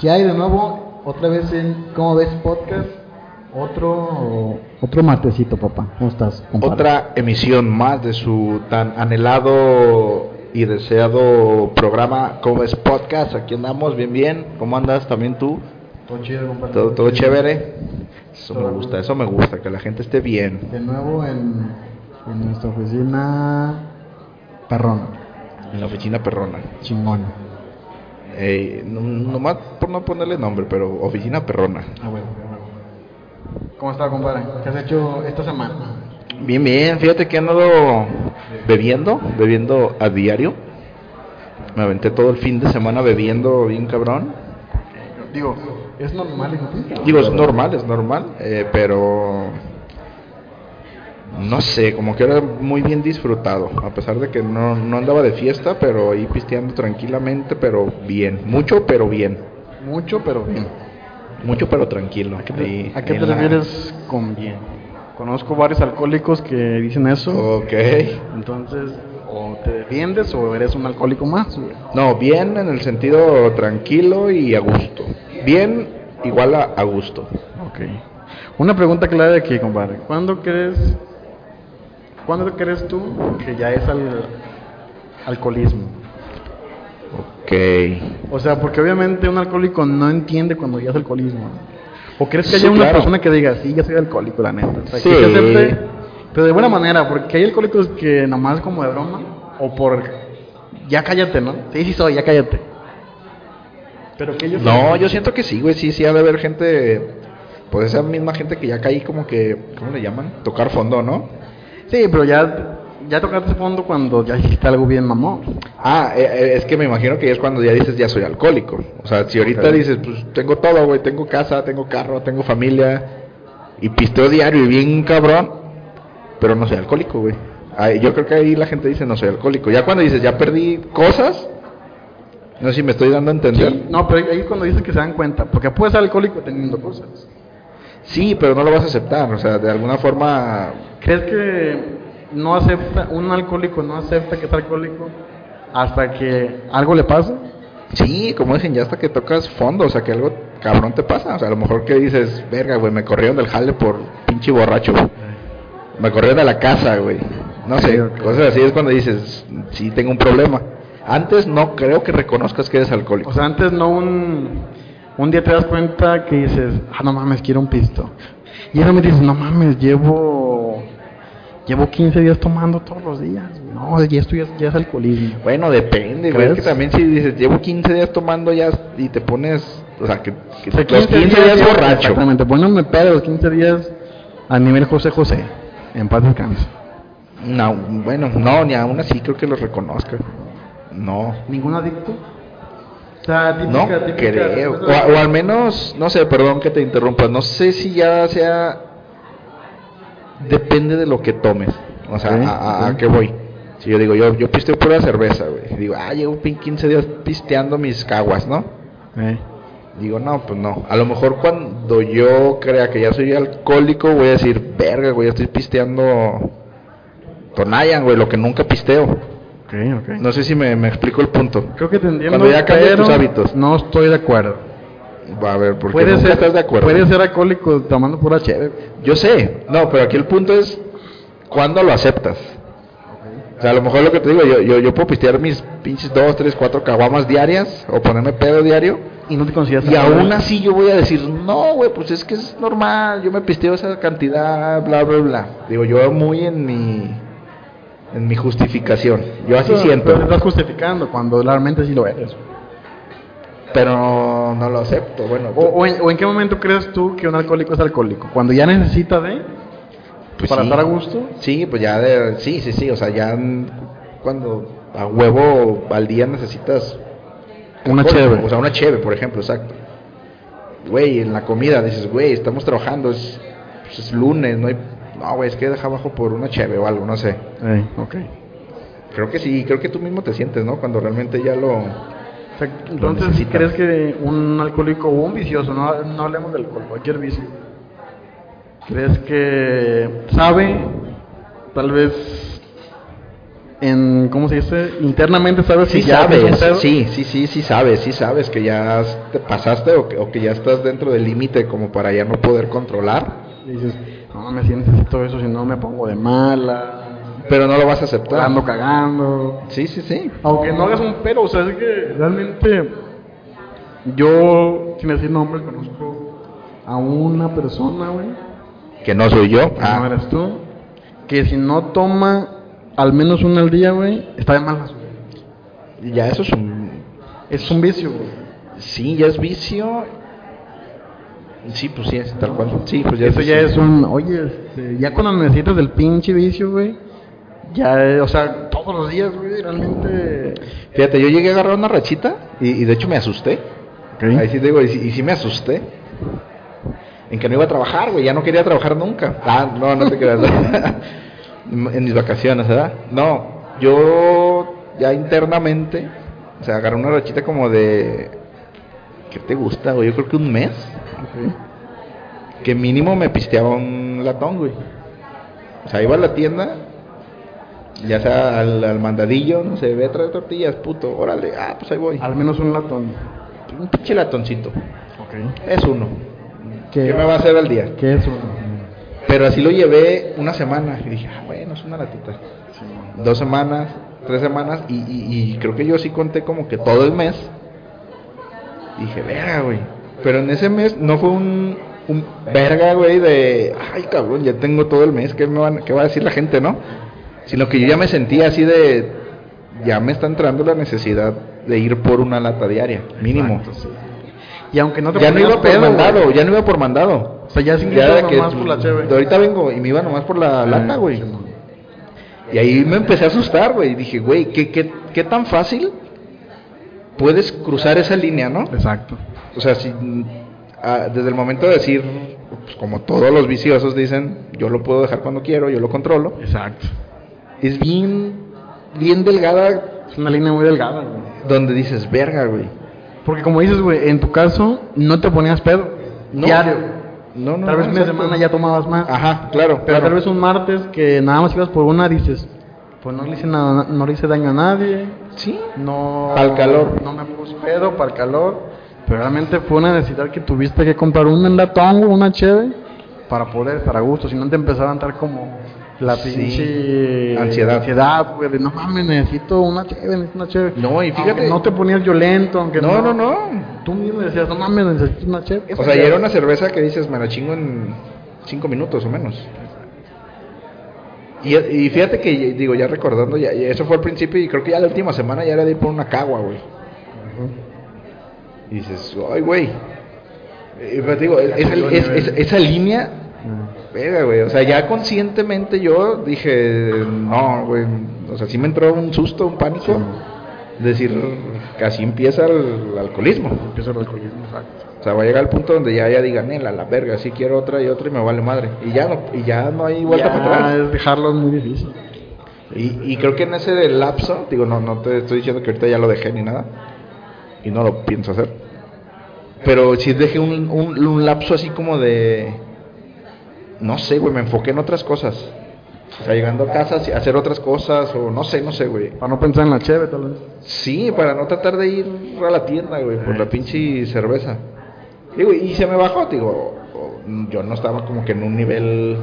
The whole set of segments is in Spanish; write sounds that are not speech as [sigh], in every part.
¿Qué hay de nuevo? Otra vez en ¿Cómo ves podcast? Otro otro martesito, papá. ¿Cómo estás? compadre? Otra emisión más de su tan anhelado y deseado programa ¿Cómo es podcast? Aquí andamos bien, bien. ¿Cómo andas también tú? Todo chido, compadre. ¿Todo, todo chévere? Eso me gusta, eso me gusta, que la gente esté bien. De nuevo en, en nuestra oficina perrón, En la oficina perrona. chingón. Eh, no, nomás por no ponerle nombre, pero oficina perrona. Ah, bueno, ¿Cómo está, compadre? ¿Qué has hecho esta semana? Bien, bien. Fíjate que he andado bebiendo, bebiendo a diario. Me aventé todo el fin de semana bebiendo bien cabrón. Digo, ¿es normal? Digo, es normal, es normal, eh, pero no sé, como que era muy bien disfrutado, a pesar de que no, no andaba de fiesta, pero ahí pisteando tranquilamente, pero bien, mucho, pero bien, Mucho, pero bien. mucho, pero tranquilo. ¿A qué te, ahí a qué en te la- refieres con bien? Conozco varios alcohólicos que dicen eso. Ok. Entonces, o te defiendes o eres un alcohólico más. güey. No, bien en el sentido tranquilo y a gusto. Bien igual a, a gusto. Ok. Una pregunta clara aquí, compadre. ¿Cuándo crees, ¿cuándo crees tú que ya es al, alcoholismo? Ok. O sea, porque obviamente un alcohólico no entiende cuando ya es alcoholismo. ¿O crees que Sí, haya una claro. persona que diga, sí, ya soy alcohólico, la neta? O sea, Sí. que se acepte, pero de buena manera, porque hay alcohólicos que nomás como de broma, o por, ya cállate, ¿no? Sí, sí soy, ya cállate. Pero que ellos... No, yo siento que sí, güey, sí, sí ha de haber gente, pues esa misma gente que ya caí como que, ¿cómo le llaman? Tocar fondo, ¿no? Sí, pero ya, ya tocaste fondo cuando ya hiciste algo bien mamón. Ah, eh, eh, es que me imagino que ya es cuando ya dices ya soy alcohólico. O sea, si ahorita dices, pues tengo todo, güey, tengo casa, tengo carro, tengo familia y pisteo diario y bien cabrón, pero no soy alcohólico, güey. Yo creo que ahí la gente dice no soy alcohólico. Ya cuando dices ya perdí cosas, no sé si me estoy dando a entender. Sí, no, pero ahí es cuando dices que se dan cuenta, porque puedes ser alcohólico teniendo cosas. Sí, pero no lo vas a aceptar, o sea, de alguna forma ¿Crees que no acepta, un alcohólico no acepta que es alcohólico hasta que algo le pasa? Sí, como dicen, ya hasta que tocas fondo, o sea, que algo cabrón te pasa. O sea, a lo mejor que dices, verga, güey, me corrieron del jale por pinche borracho. güey. Me corrieron de la casa, güey. No sé, cosas así es cuando dices, sí, tengo un problema. Antes no creo que reconozcas que eres alcohólico. O sea, antes no un, un día te das cuenta que dices, ah, no mames, quiero un pisto. Y ahora me dices, no mames, llevo, llevo 15 días tomando todos los días. No, ya esto ya, es- ya es alcoholismo. Bueno, depende, güey. Es que también si dices, llevo 15 días tomando ya y te pones, o sea, que, que O sea, los 15 días llevo- borracho. Exactamente, poniéndome pedo los 15 días a nivel José José. En paz descanse. No, bueno, no, ni aún así creo que lo reconozca. No. ¿Ningún adicto? O sea, No típica, típica creo. O, al menos, no sé, perdón que te interrumpa. No sé si ya sea. Depende de lo que tomes. O sea, a, a- a ok. qué voy. Si yo digo, yo, yo pisteo pura cerveza, güey. Digo, ah, llevo pin- 15 días pisteando mis caguas, ¿no? Eh. Digo, no, pues no. A lo mejor cuando yo crea que ya soy alcohólico, voy a decir, verga, güey, ya estoy pisteando Tonayan, güey, lo que nunca pisteo. No sé si me, me explico el punto. Creo que te entiendo, Cuando ya cambias tus hábitos. No estoy de acuerdo. Va a ver, porque Puede nunca ser, estás de acuerdo. Puede ser alcohólico tomando pura chévere. Yo sé, no, pero aquí el punto es cuándo lo aceptas. O sea, a lo mejor lo que te digo, yo, yo, yo puedo pistear mis pinches dos, tres, cuatro caguamas diarias o ponerme pedo diario Y no te consideras y aún así yo voy a decir, no, güey, pues es que es normal, yo me pisteo esa cantidad, bla, bla, bla. Digo, yo muy en mi, en mi justificación, yo así Pero- siento, pero estás justificando cuando realmente sí lo eres. pero no lo acepto, bueno. O, o en, o en qué momento crees tú que un alcohólico es alcohólico? Cuando ya necesita de pues para sí. estar a gusto. Sí, pues ya, de, sí, sí, sí, o sea, ya cuando a huevo al día necesitas Una alcohol, chévere. O sea, una cheve, por ejemplo, exacto. Güey, en la comida dices, güey, estamos trabajando, es, pues, es lunes, no hay... No, güey, es que deja abajo por una cheve o algo, no sé. Eh, ok. Creo que sí, creo que tú mismo te sientes, ¿no? Cuando realmente ya lo... O sea, entonces, ¿sí necesitas. ¿crees que un alcohólico o un vicioso, no, no hablemos del alcohol, cualquier vicio, crees que sabe, tal vez en, ¿cómo se dice? Internamente sabes Sí que ya sabes, sí, sí, sí, sí sabes, sí sabes que ya te pasaste o que, o que ya estás dentro del límite como para ya no poder controlar, Y dices, no, me sí necesito eso, si no me pongo de mala. pero no lo vas a aceptar. Ando cagando. Sí, sí, sí. Aunque no hagas un pero, o sea, es que realmente yo, sin decir nombres, conozco a una persona, güey, Que no soy yo. que no Ah, eres tú, que si no toma al menos una al día, güey, está de malas. güey. ya eso es un... Es un vicio, güey. Sí, ya es vicio. Sí, pues sí, es tal cual. Sí, pues ya Eso ya es un, oye, este, ya cuando necesitas del pinche vicio, güey, ya, o sea, todos los días, güey, realmente... Fíjate, yo llegué a agarrar una rachita y, y de hecho me asusté. Ahí sí te digo, y, sí- y sí me asusté. En que no iba a trabajar, güey, ya no quería trabajar nunca. Ah, no, no te creas. [laughs] en mis vacaciones, ¿verdad? No, yo ya internamente, o sea, agarré una rachita como de... ¿Qué te gusta, güey? Yo creo que un mes. Ok. Que mínimo me pisteaba un latón, güey. O sea, iba a la tienda, ya sea al, al mandadillo, no sé, ve a traer tortillas, puto, órale, ah, pues ahí voy. Al menos un latón. Un pinche latoncito. Ok. Es uno. ¿Qué, ¿Qué me va a hacer al día? ¿Qué es uno? Pero así lo llevé una semana y dije, ah, bueno, es una latita. Dos semanas, tres semanas y, y- y creo que yo sí conté como que todo el mes. Dije, verga, güey. Pero en ese mes no fue un, un verga, güey, de, ay, cabrón, ya tengo todo el mes, ¿qué, me van, ¿qué va a decir la gente, no? Sino que yo ya me sentía así de, ya me está entrando la necesidad de ir por una lata diaria, mínimo. Exacto, sí. Y aunque no te Ya no iba por pedo, mandado, güey. ya no iba por mandado. O sea, ya sin Ya que nomás por la cheve. de ahorita vengo y me iba nomás por la lata, güey. Sí. Y ahí me empecé a asustar, güey. Dije, güey, ¿qué, qué, qué tan fácil puedes cruzar esa línea, no? Exacto. O sea, si, ah, desde el momento de decir, pues, como todos los viciosos dicen, yo lo puedo dejar cuando quiero, yo lo controlo, Exacto. es bien, bien delgada Es una línea muy delgada, güey. donde dices, verga, güey. Porque como dices, güey, en tu caso no te ponías pedo. No. Diario. No, no, Tal vez no, un día de exacto. semana ya tomabas más. Ajá, claro, Pero pero tal vez un martes que nada más ibas por una dices, pues no le hice nada, no le hice daño a nadie, sí, no Pa'l calor. no me puse pedo para el calor, pero realmente fue una necesidad que tuviste que comprar un enlatón o una cheve para poder estar a gusto, si no te empezaba a entrar como la Sí. pinche Ansiedad. ansiedad, güey, de no mames, necesito una cheve, necesito una cheve. No, y fíjate- Aunque no te ponías violento, aunque no, no, no. Tú mismo decías, no mames, necesito una cheve. O sea, y era una cerveza que dices, me la chingo en cinco minutos o menos. Y, y fíjate que, digo, ya recordando, ya, eso fue al principio y creo que ya la última semana ya era de ir por una cagua, güey. Y dices, ay, güey. Y pues, digo, esa, es- es- esa línea, verga, güey. O sea, ya conscientemente yo dije, no, güey. O sea, sí me entró un susto, un pánico. Decir, que así empieza el alcoholismo. Empieza el alcoholismo, exacto. O sea, va a llegar al punto donde ya, ya digan, "Nel, a la verga, sí quiero otra y otra y me vale madre. Y ya no, y ya no hay vuelta Ya para atrás. es dejarlo es muy difícil. Y, y creo que en ese lapso, digo, no, no te estoy diciendo que ahorita ya lo dejé ni nada. Y no lo pienso hacer. Pero sí dejé un, un, un lapso así como de... No sé, güey, me enfoqué en otras cosas. O sea, llegando a casa, hacer otras cosas, o no sé, no sé, güey. Para no pensar en la cheve, tal vez. Sí, para no tratar de ir a la tienda, güey, por la pinche cerveza. Digo, y se me bajó, digo, o- yo no estaba como que en un nivel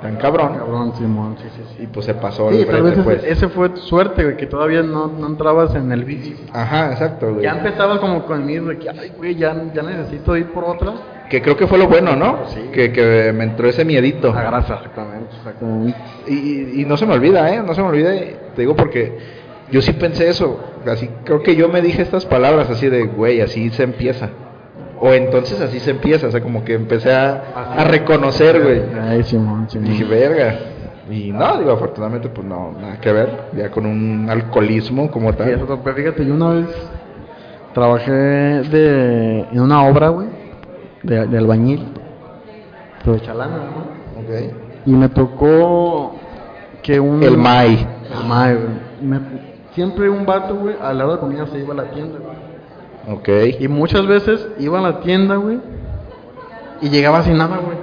tan cabrón. Cabrón, Simón, sí, sí, sí. Y pues se pasó Sí, el tal vez ese, pues. ese fue tu suerte, güey, que todavía no, no entrabas en el vicio. Ajá, exacto, güey. Ya empezabas como con de que, ay, güey, ya, ya necesito ir por otra. Que creo que fue lo bueno, ¿no? Sí. Que, que me entró ese miedito. La grasa, exactamente, exactamente. Y, y- y no se me olvida, ¿eh? No se me olvida, te digo porque yo sí pensé eso. Así, creo que yo me dije estas palabras así de, güey, así se empieza. O entonces así se empieza, o sea, como que empecé a, a reconocer, güey. Ay, Simón, Simón. Dije, verga. Y no, digo, afortunadamente, pues no, nada que ver. Ya con un alcoholismo como Sí, tal. eso, pero fíjate, yo una vez trabajé de, en una obra, güey, de, de albañil, pero de chalana, ¿no? Ok. Y me tocó que un... El Mai. El Mai, güey. Me- siempre un vato, güey, a la hora de comida se iba a la tienda, güey. Ok. Y muchas veces iba a la tienda, güey, y llegaba sin nada, güey.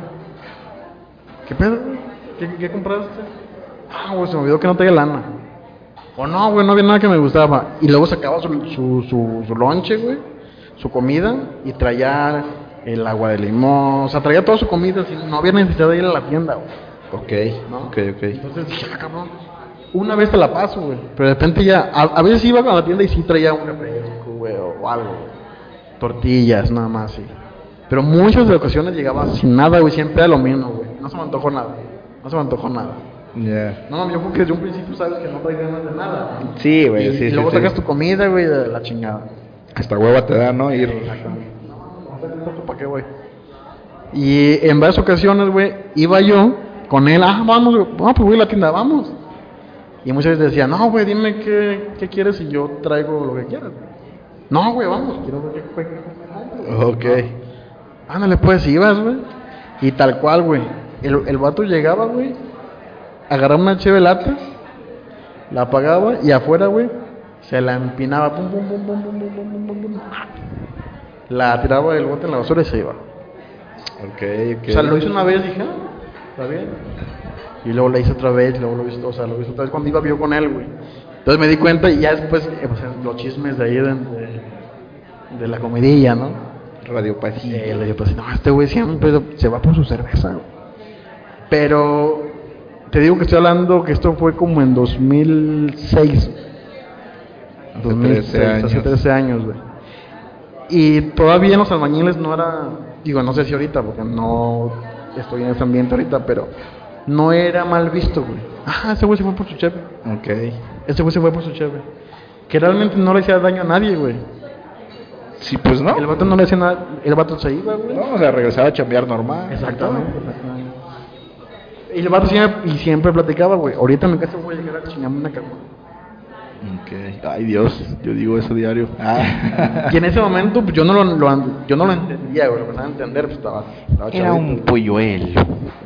¿Qué pedo, güey? ¿Qué, qué compraste? Ah, güey, se me olvidó que no tenía lana. O no, güey, no había nada que me gustaba. Y luego sacaba su, su, su, su lonche, güey, su comida, y traía el agua de limón, o sea, traía toda su comida, así, no había necesidad de ir a la tienda, güey. Ok, ¿no? ok, ok. Entonces dije, ah, cabrón, una vez te la paso, güey. Pero de repente ya, a, a veces iba a la tienda y sí traía un refresco, güey, o algo. Tortillas, nada más, sí. Pero muchas de ocasiones llegaba sin nada, güey, siempre era lo mismo, güey. No se me antojó nada, no se me antojó nada. Ya. No, yo creo que desde un principio sabes que no traes ganas de nada. ¿no? Sí, güey, y, sí, y sí, luego sí. sacas tu comida, güey, de la chingada. Hasta hueva te da, ¿no? Ir. ¿Para qué, güey? Y en varias ocasiones, güey, iba yo con él, ah, vamos, güey, no, pues voy a la tienda, vamos. Y muchas veces decía, no, güey, dime qué, qué quieres y yo traigo lo que quieras. No, güey, vamos, quiero ver que juegue Ok. No. Ándale, pues, ibas, güey. Y tal cual, güey. El, el vato llegaba, güey. Agarraba una cheve lata. La apagaba y afuera, güey. Se la empinaba. Pum, pum, pum, pum, pum, pum, pum, pum, La tiraba del bote en la basura y se iba. Ok, ok. O sea, lo hizo una vez, dije, ah, está bien. Y luego la hice otra vez, luego lo hizo, o sea, lo hizo otra vez cuando iba yo con él, güey. Entonces me di cuenta y ya después, eh, pues, los chismes de ahí de, de, la comidilla, ¿no? Radio Pasillo. Eh, digo, pues, no, este güey siempre se va por su cerveza. Pero te digo que estoy hablando que esto fue como en 2006. Hace 13 hace años. 13 años, güey. Y todavía en los albañiles no era, digo, no sé si ahorita, porque no estoy en ese ambiente ahorita, pero no era mal visto, güey. Ah, ese güey se fue por su cheve. Ok. Ese güey se fue por su cheve. Que realmente no le hacía daño a nadie, güey. Sí, pues no. El vato no le hacía nada, el vato se iba, güey. No, o sea, regresaba a chambear normal. Exactamente, exactamente. Y el vato siempre, y siempre platicaba, güey. Ahorita mi casa voy a llegar a chingarme una cama. Ok. Ay, Dios. Yo digo eso diario. Ah. Y en ese momento, pues yo no lo, lo- yo no lo entendía, güey. Lo empezaba a entender, pues estaba. estaba Era un polluelo.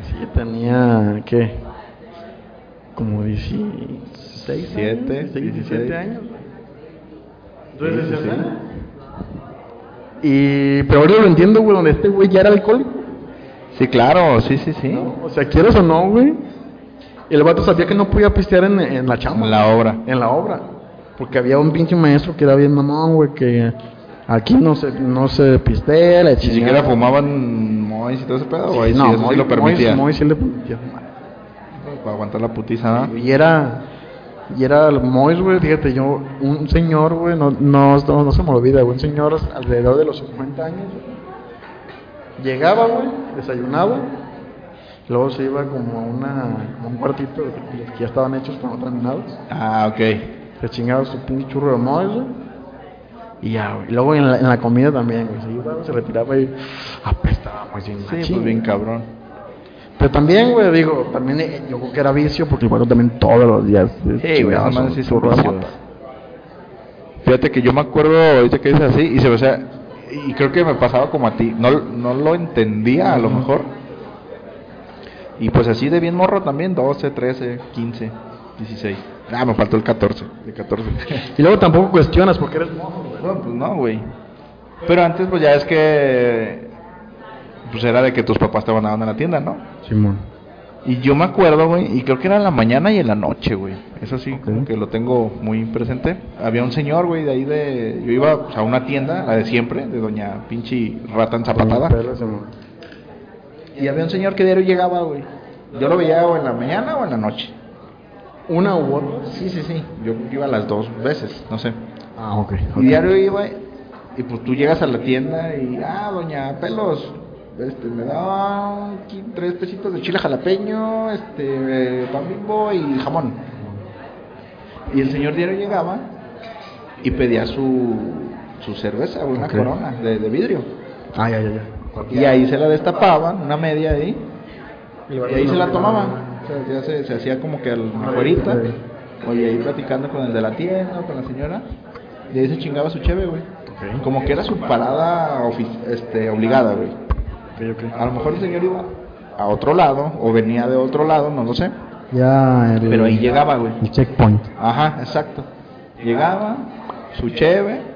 Sí, tenía, ¿qué? Como 16, Siete, años, 16, 16. 17 años. Entonces, Sí, sí. Y, pero ahora lo entiendo, güey, donde este güey ya era alcohólico. Sí, claro. Sí, sí, sí. ¿no? O sea, quieres o no, güey. El vato sabía que no podía pistear en, en la chamba. En la obra. En la obra. Porque había un pinche maestro que era bien mamón, güey, que aquí no se, no se pistea, Ni siquiera fumaban mois y todo ese pedo. O ahí no, sí, eso Moy- sí lo permitía. Moy sí le permitía. Para aguantar la putiza, ¿no? Y era, y era el Mois, güey, fíjate, yo, un señor, güey, no, no, no, no se me olvida, güey, un señor alrededor de los 50 años, güey, llegaba, güey, desayunaba, luego se iba como a una, como un cuartito de que ya estaban hechos pero no terminados, Ah, ok. se chingaba su pinche churro de güey, y ya, güey, y luego en la, en la comida también, güey, se iba, se retiraba y bien, Sí, machín, pues bien cabrón. Pero también, güey, digo, también eh, yo creo que era vicio porque vato también todos los días. Sí, güey, su sí churro de mota. Fíjate que yo me acuerdo ahorita que dices así y se o sea, y creo que me pasaba como a ti, no, no lo entendía a lo mejor. Y pues así de bien morro también, 12, 13, 15, 16. Ah, me faltó el 14, de 14. Y luego tampoco cuestionas porque eres mojo, güey. no, pues no, güey. Pero antes pues ya es que pues era de que tus papás te mandaban a la tienda, ¿no? Simón. Y yo me acuerdo, güey, y creo que era en la mañana y en la noche, güey. Eso sí, como que lo tengo muy presente. Había un señor, güey, de ahí de... Yo iba pues, a una tienda, la de siempre, de doña pinche rata enzapatada. Y había un señor que diario llegaba, güey. Yo lo veía o en la mañana o en la noche. Una u otra. Sí, sí, sí. Yo iba las dos veces, no sé. Ah, ok. Y diario iba y pues tú llegas a la tienda y, ah, doña Pelos, este, me da aquí tres pesitos de chile jalapeño, este, eh, pan bimbo y jamón. Y el señor diario llegaba y pedía su, su cerveza, una corona de, de vidrio. Ah, ya, ya, ya. Y ahí se la destapaban, una media ahí, Y ahí se la tomaban. O sea, ya se, se hacía como que al afuerita. Oye, ahí platicando con el de la tienda, con la señora. Y ahí se chingaba su cheve, güey. Como que era su parada este, obligada, güey. A lo mejor el señor iba a otro lado, o venía de otro lado, no lo sé. Ya, el, Pero ahí llegaba, güey. El checkpoint. Ajá, exacto. Llegaba, su cheve.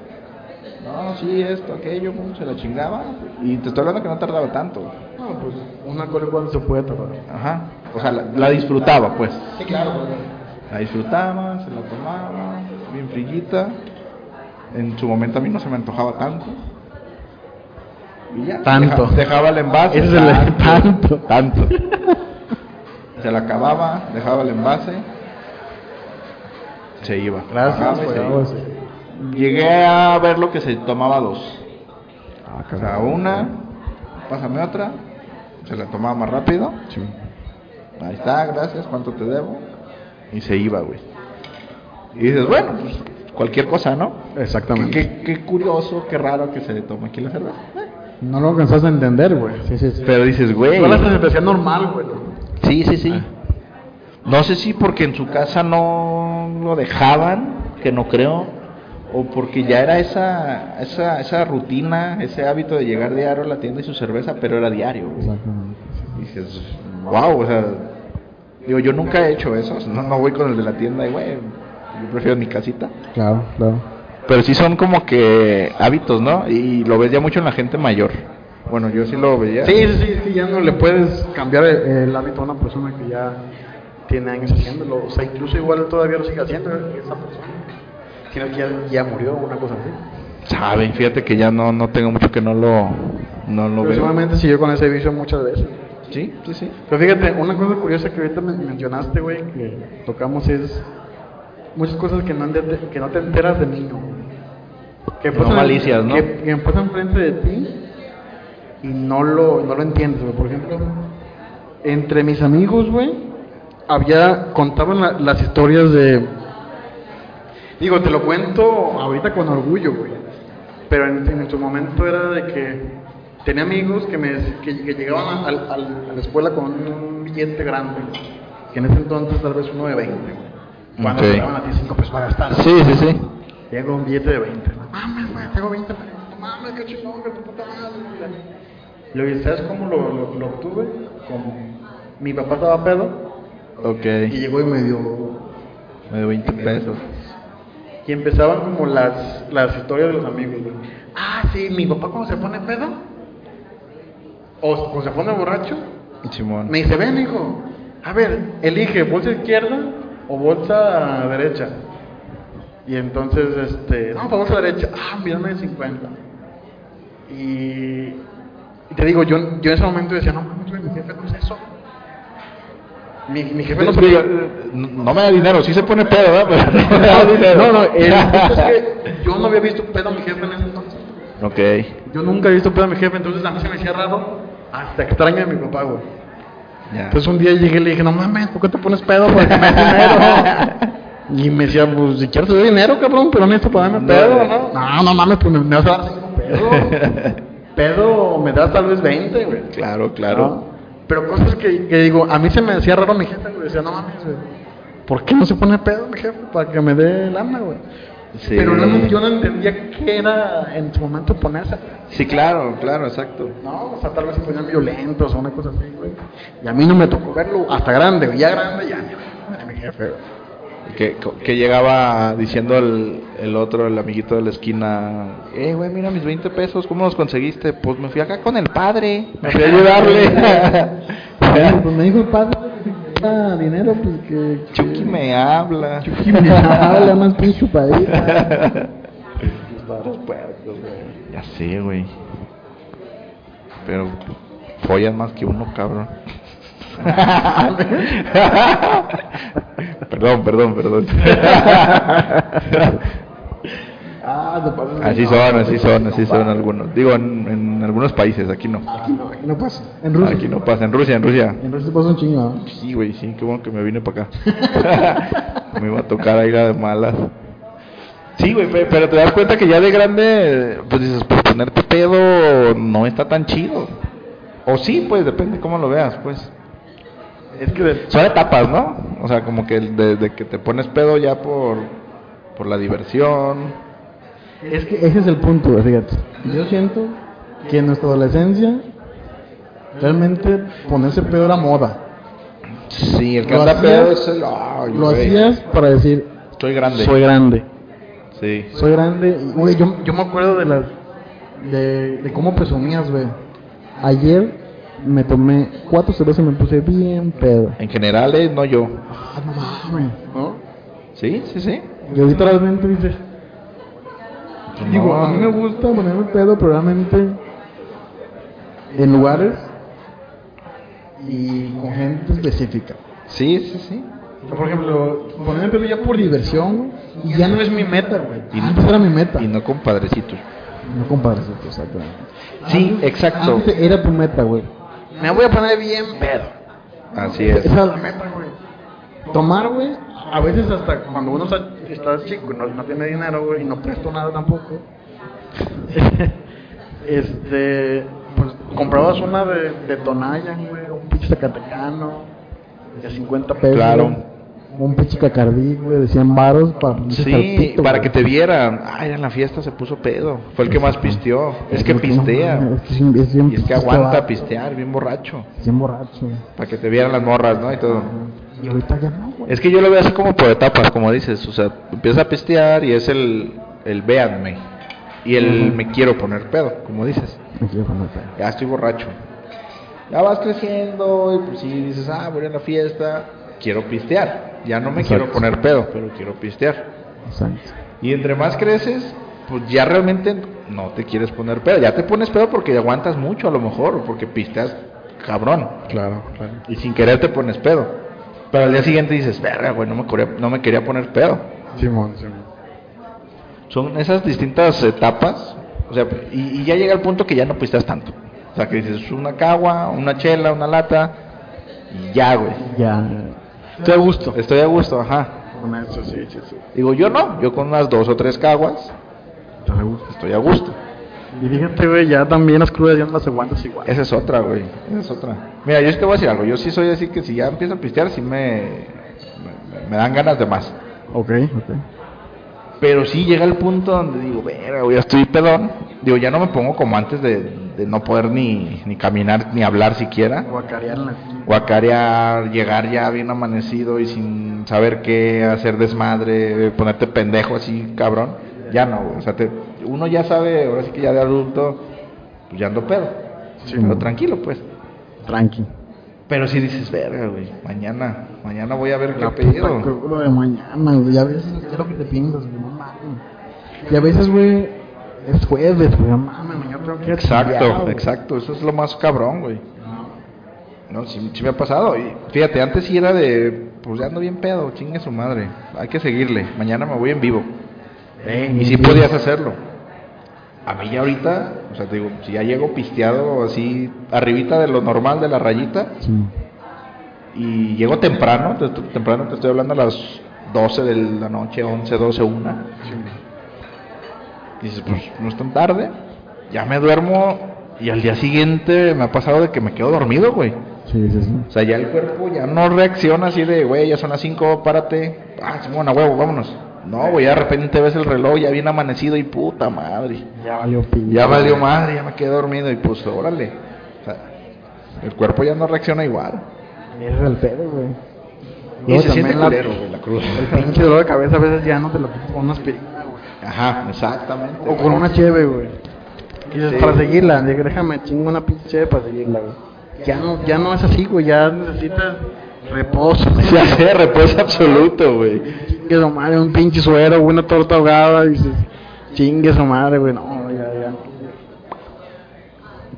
No, sí, esto, aquello, pum, se la chingaba. Y te estoy hablando que no tardaba tanto. No, pues una cola igual se puede tardar. Ajá. O sea, la, la disfrutaba, pues. La disfrutaba, se la tomaba, bien frillita. En su momento a mí no se me antojaba tanto. Y ya, Tanto. deja- dejaba el envase. Ese es el- tanto. Tanto. Se la acababa, dejaba el envase. Se iba. Gracias, güey, se iba. Llegué a ver lo que se tomaba dos. Ah, O sea, una, pásame otra, se la tomaba más rápido. Sí. Ahí está, gracias, ¿cuánto te debo? Y se iba, güey. Y dices, bueno, pues cualquier cosa, ¿no? Exactamente. Qué, qué- qué curioso, qué raro que se le tome aquí la cerveza. No lo alcanzas a entender, güey. Sí, sí, sí. Pero dices, güey. Se te hacía normal, güey. Sí, sí, sí. No sé si porque en su casa no lo dejaban, que no creo, o porque ya era esa, esa, esa rutina, ese hábito de llegar diario a la tienda y su cerveza, pero era diario. güey. Exactamente. dices, wow, o sea, digo, yo nunca he hecho eso, no, no voy con el de la tienda y, güey, yo prefiero mi casita. Claro, claro. Pero sí son como que hábitos, ¿no? Y lo ves ya mucho en la gente mayor. Bueno, yo sí lo veía. Sí, sí, sí, sí, ya no le puedes cambiar el, el hábito a una persona que ya tiene años haciéndolo. O sea, incluso igual todavía lo sigue haciendo esa persona. Sino que ya, ya murió o una cosa así. Saben, fíjate que ya no, no tengo mucho que no lo, no lo Pero veo. seguramente siguió con ese vicio muchas veces. Sí, sí, sí. Pero fíjate, una cosa curiosa que ahorita men- mencionaste, güey, que tocamos es muchas cosas que no, que no te enteras de niño. Que No malicias, ¿no? Que, que pasan enfrente de ti y no lo, no lo entiendes, güey. Por ejemplo, entre mis amigos, güey, había, contaban la- las historias de... Digo, te lo cuento ahorita con orgullo, güey. Pero en, en su momento era de que tenía amigos que, me, que, que llegaban a, al- al- a la escuela con un billete grande, que en ese entonces tal vez uno de 20, güey. Cuando Ok. te daban a ti 5 pesos para gastar. Sí, sí, sí. Llega un billete de 20. No mames, güey, tengo 20 pesos. Mames, qué chingón, que tu puta madre. Y luego, ¿sabes cómo lo, lo, lo obtuve? Como mi papá estaba pedo y Ok. llegó y me dio. Me dio 20 pesos. Y empezaban como las, las historias de los amigos. güey. Ah, sí, mi papá cuando se pone pedo o cuando se pone borracho, Simón. me dice, ven hijo, a ver, elige bolsa izquierda o bolsa derecha. Y entonces, este, no, para bolsa derecha, ah, mírame de 50. Y, y te digo, yo, yo en ese momento decía, no mames, mi jefe no es eso. Mi, mi jefe no Digo, se no me da dinero, sí se pone pedo, ¿verdad? Pero no me da [laughs] dinero. No, no, el [laughs] punto es que yo no había visto pedo a mi jefe en ese entonces. Ok. Yo nunca he visto pedo a mi jefe, entonces a mí se me hacía raro hasta extraño a mi papá, güey. Ya. Entonces un día llegué y le dije, no mames, ¿por qué te pones pedo? Porque me das dinero. [laughs] Y me decía, pues si quieres te doy dinero, cabrón, pero no necesito para darme No, pedo, eh. ¿no? No, no mames, pues me, me vas a dar pedos. pedo me das tal vez 20, güey. Claro, claro. ¿No? Pero cosas que, que digo, a mí se me hacía raro mi jefe, güey. Decía, no mames, güey. ¿Por qué no se pone pedo mi jefe para que me dé lana, güey? Sí. Pero realmente yo no entendía qué era en su momento ponerse. Sí, claro, claro, exacto. No, o sea, tal vez se ponían violentos o una cosa así, güey. Y a mí no me tocó verlo hasta grande, güey. Ya grande, ya, ya, mi jefe, güey. Que, que llegaba diciendo el, el otro, el amiguito de la esquina, eh, güey, mira mis 20 pesos, ¿cómo los conseguiste? Pues me fui acá con el padre, me fui a ayudarle. [laughs] pues me dijo el padre que dinero, pues que... Chucky me habla. Chucky me habla más pinche chupadita. Ya sé, güey. Pero follan más que uno, cabrón. [laughs] perdón, perdón, perdón. [laughs] ah, así son, así son, así son algunos. Digo, en, en algunos países, aquí no. Aquí no, aquí no pasa. En Rusia. Aquí no pasa, en Rusia, en Rusia. En Rusia pasa un chingo, ¿no? Sí, güey, sí, qué bueno que me vine para acá. [laughs] me iba a tocar ahí la de malas. Sí, güey, pe- pero te das cuenta que ya de grande, pues dices, pues ponerte pedo no está tan chido. O sí, pues, depende cómo lo veas, pues. Es que de- Son etapas, ¿no? O sea, como que desde que te pones pedo ya por, por la diversión. Es que ese es el punto, fíjate. Yo siento que en nuestra adolescencia realmente ponerse pedo era moda. Sí, el que Lo anda pedo es el... Ay, Lo hacías para decir, Soy grande. soy grande. Sí. Soy grande. Güey, yo, yo me acuerdo de las de, de cómo presumías, güey. Ayer me tomé cuatro cervezas y me puse bien pedo. En general, eh, no yo. Ah, no mames, ¿no? Sí, sí, sí. Y ahorita dices, Pues digo, no. a mí me gusta ponerme pedo, pero realmente en lugares y con gente específica. Sí, sí, sí. Por ejemplo, ponerme pedo ya por diversión, y ya no es mi meta, güey. Y no- era mi meta. Y no con padrecitos. No compares esto, exactamente. Sí, Antes- exacto. Antes era tu meta, güey. Me voy a poner bien pedo. Así es. Esa es la meta, güey. Tomar, güey, a veces hasta cuando uno está, está chico, no, no tiene dinero, güey, y no presto nada tampoco. [laughs] este, pues comprabas una de, de Tonayan, güey, un pinche Zacatecano, de 50 pesos. Claro. Un pinche cacardí, güey, de 100 baros para Sí, para que te vieran. Ay, en la fiesta se puso pedo. Fue el que más pisteó. Es que pistea. no, es bien Y es que aguanta vato, pistear, bien borracho. Bien borracho. Para que te vieran las morras, ¿no? Y todo. Y ahorita ya no, güey. Es que yo lo veo así como por etapas, como dices. O sea, empiezas a pistear y es el, el véanme. Y el me quiero poner pedo, como dices. Me quiero poner pedo. Ya estoy borracho. Ya vas creciendo y pues sí dices, ah, voy a la fiesta, quiero pistear. Ya no me Exacto. quiero poner pedo, pero quiero pistear. Exacto. Y entre más creces, pues ya realmente no te quieres poner pedo. Ya te pones pedo porque aguantas mucho a lo mejor, o porque pisteas cabrón. Claro, claro. Y sin querer te pones pedo. Pero al día siguiente dices, verga, güey, no me quería, no me quería poner pedo. Simón, Simón. Son esas distintas etapas. O sea, y, y ya llega el punto que ya no pisteas tanto. O sea, que dices, una cagua, una chela, una lata, y ya, güey. Ya. Estoy a gusto. Estoy a gusto, ajá. Con eso, sí, sí, sí. Digo, yo no, yo con unas dos o tres caguas, Estoy a gusto. estoy a gusto. Y fíjate, güey, ya también las crudas ya no las aguantas igual. Esa es otra, güey. Esa es otra. Mira, yo sí te voy a decir algo. Yo sí soy así que si ya empiezo a pistear, sí me, me, me dan ganas de más. Ok, ok. Pero sí llega el punto donde digo, verga, güey, ya estoy pedón. Digo, ya no me pongo como antes de, de no poder ni, ni caminar ni hablar siquiera. Guacarear llegar ya bien amanecido y sin saber qué, hacer desmadre, ponerte pendejo así, cabrón. Ya no. O sea, te- uno ya sabe, ahora sí que ya de adulto, pues ya ando pedo. Sí, pero tranquilo, pues. Tranqui. Pero si dices, verga, güey, mañana, mañana voy a ver qué pedido. cruda de mañana, güey. Y a veces es lo que te piensas, güey, no mames. Y a veces, güey, es jueves, güey, no tengo que Exacto, exacto, eso es lo más cabrón, güey. No, sí, sí me ha pasado. Y fíjate, antes sí era de, pues ya ando bien pedo, chingue su madre. Hay que seguirle. Mañana me voy en vivo. Ven, Y sí podías hacerlo. A mí ya ahorita, o sea, te digo, si ya llego pisteado así, arribita de lo normal de la rayita, Sí. y llego temprano, te- temprano te estoy hablando a las 12 de la noche, 11, 12, 1. Dices, pues no es tan tarde, ya me duermo y al día siguiente me ha pasado de que me quedo dormido, güey. Sí, sí, sí. O sea, ya el cuerpo ya no reacciona así de, güey, ya son las 5, párate. Ah, Simón, a huevo, vámonos. No, güey, ya de repente ves el reloj, ya bien amanecido y puta madre. Ya valió pito. Ya valió madre, ya me quedé dormido y pues órale. O sea, el cuerpo ya no reacciona igual. Es el pedo, güey. Y se siente la- culero, güey, la cruda. El pinche dolor de cabeza a veces ya no te lo quitas con una aspirina, güey. Ajá, exactamente. O con una cheve, güey. Y dices, Sí. para seguirla, déjame chingo una pinche cheve para seguirla, güey. Ya no, ya no es así, güey, ya necesitas reposo. [laughs] Se hace reposo absoluto, güey. Chingue su madre, un pinche suero, una torta ahogada, y dices, chingue su madre, güey, no, ya, ya.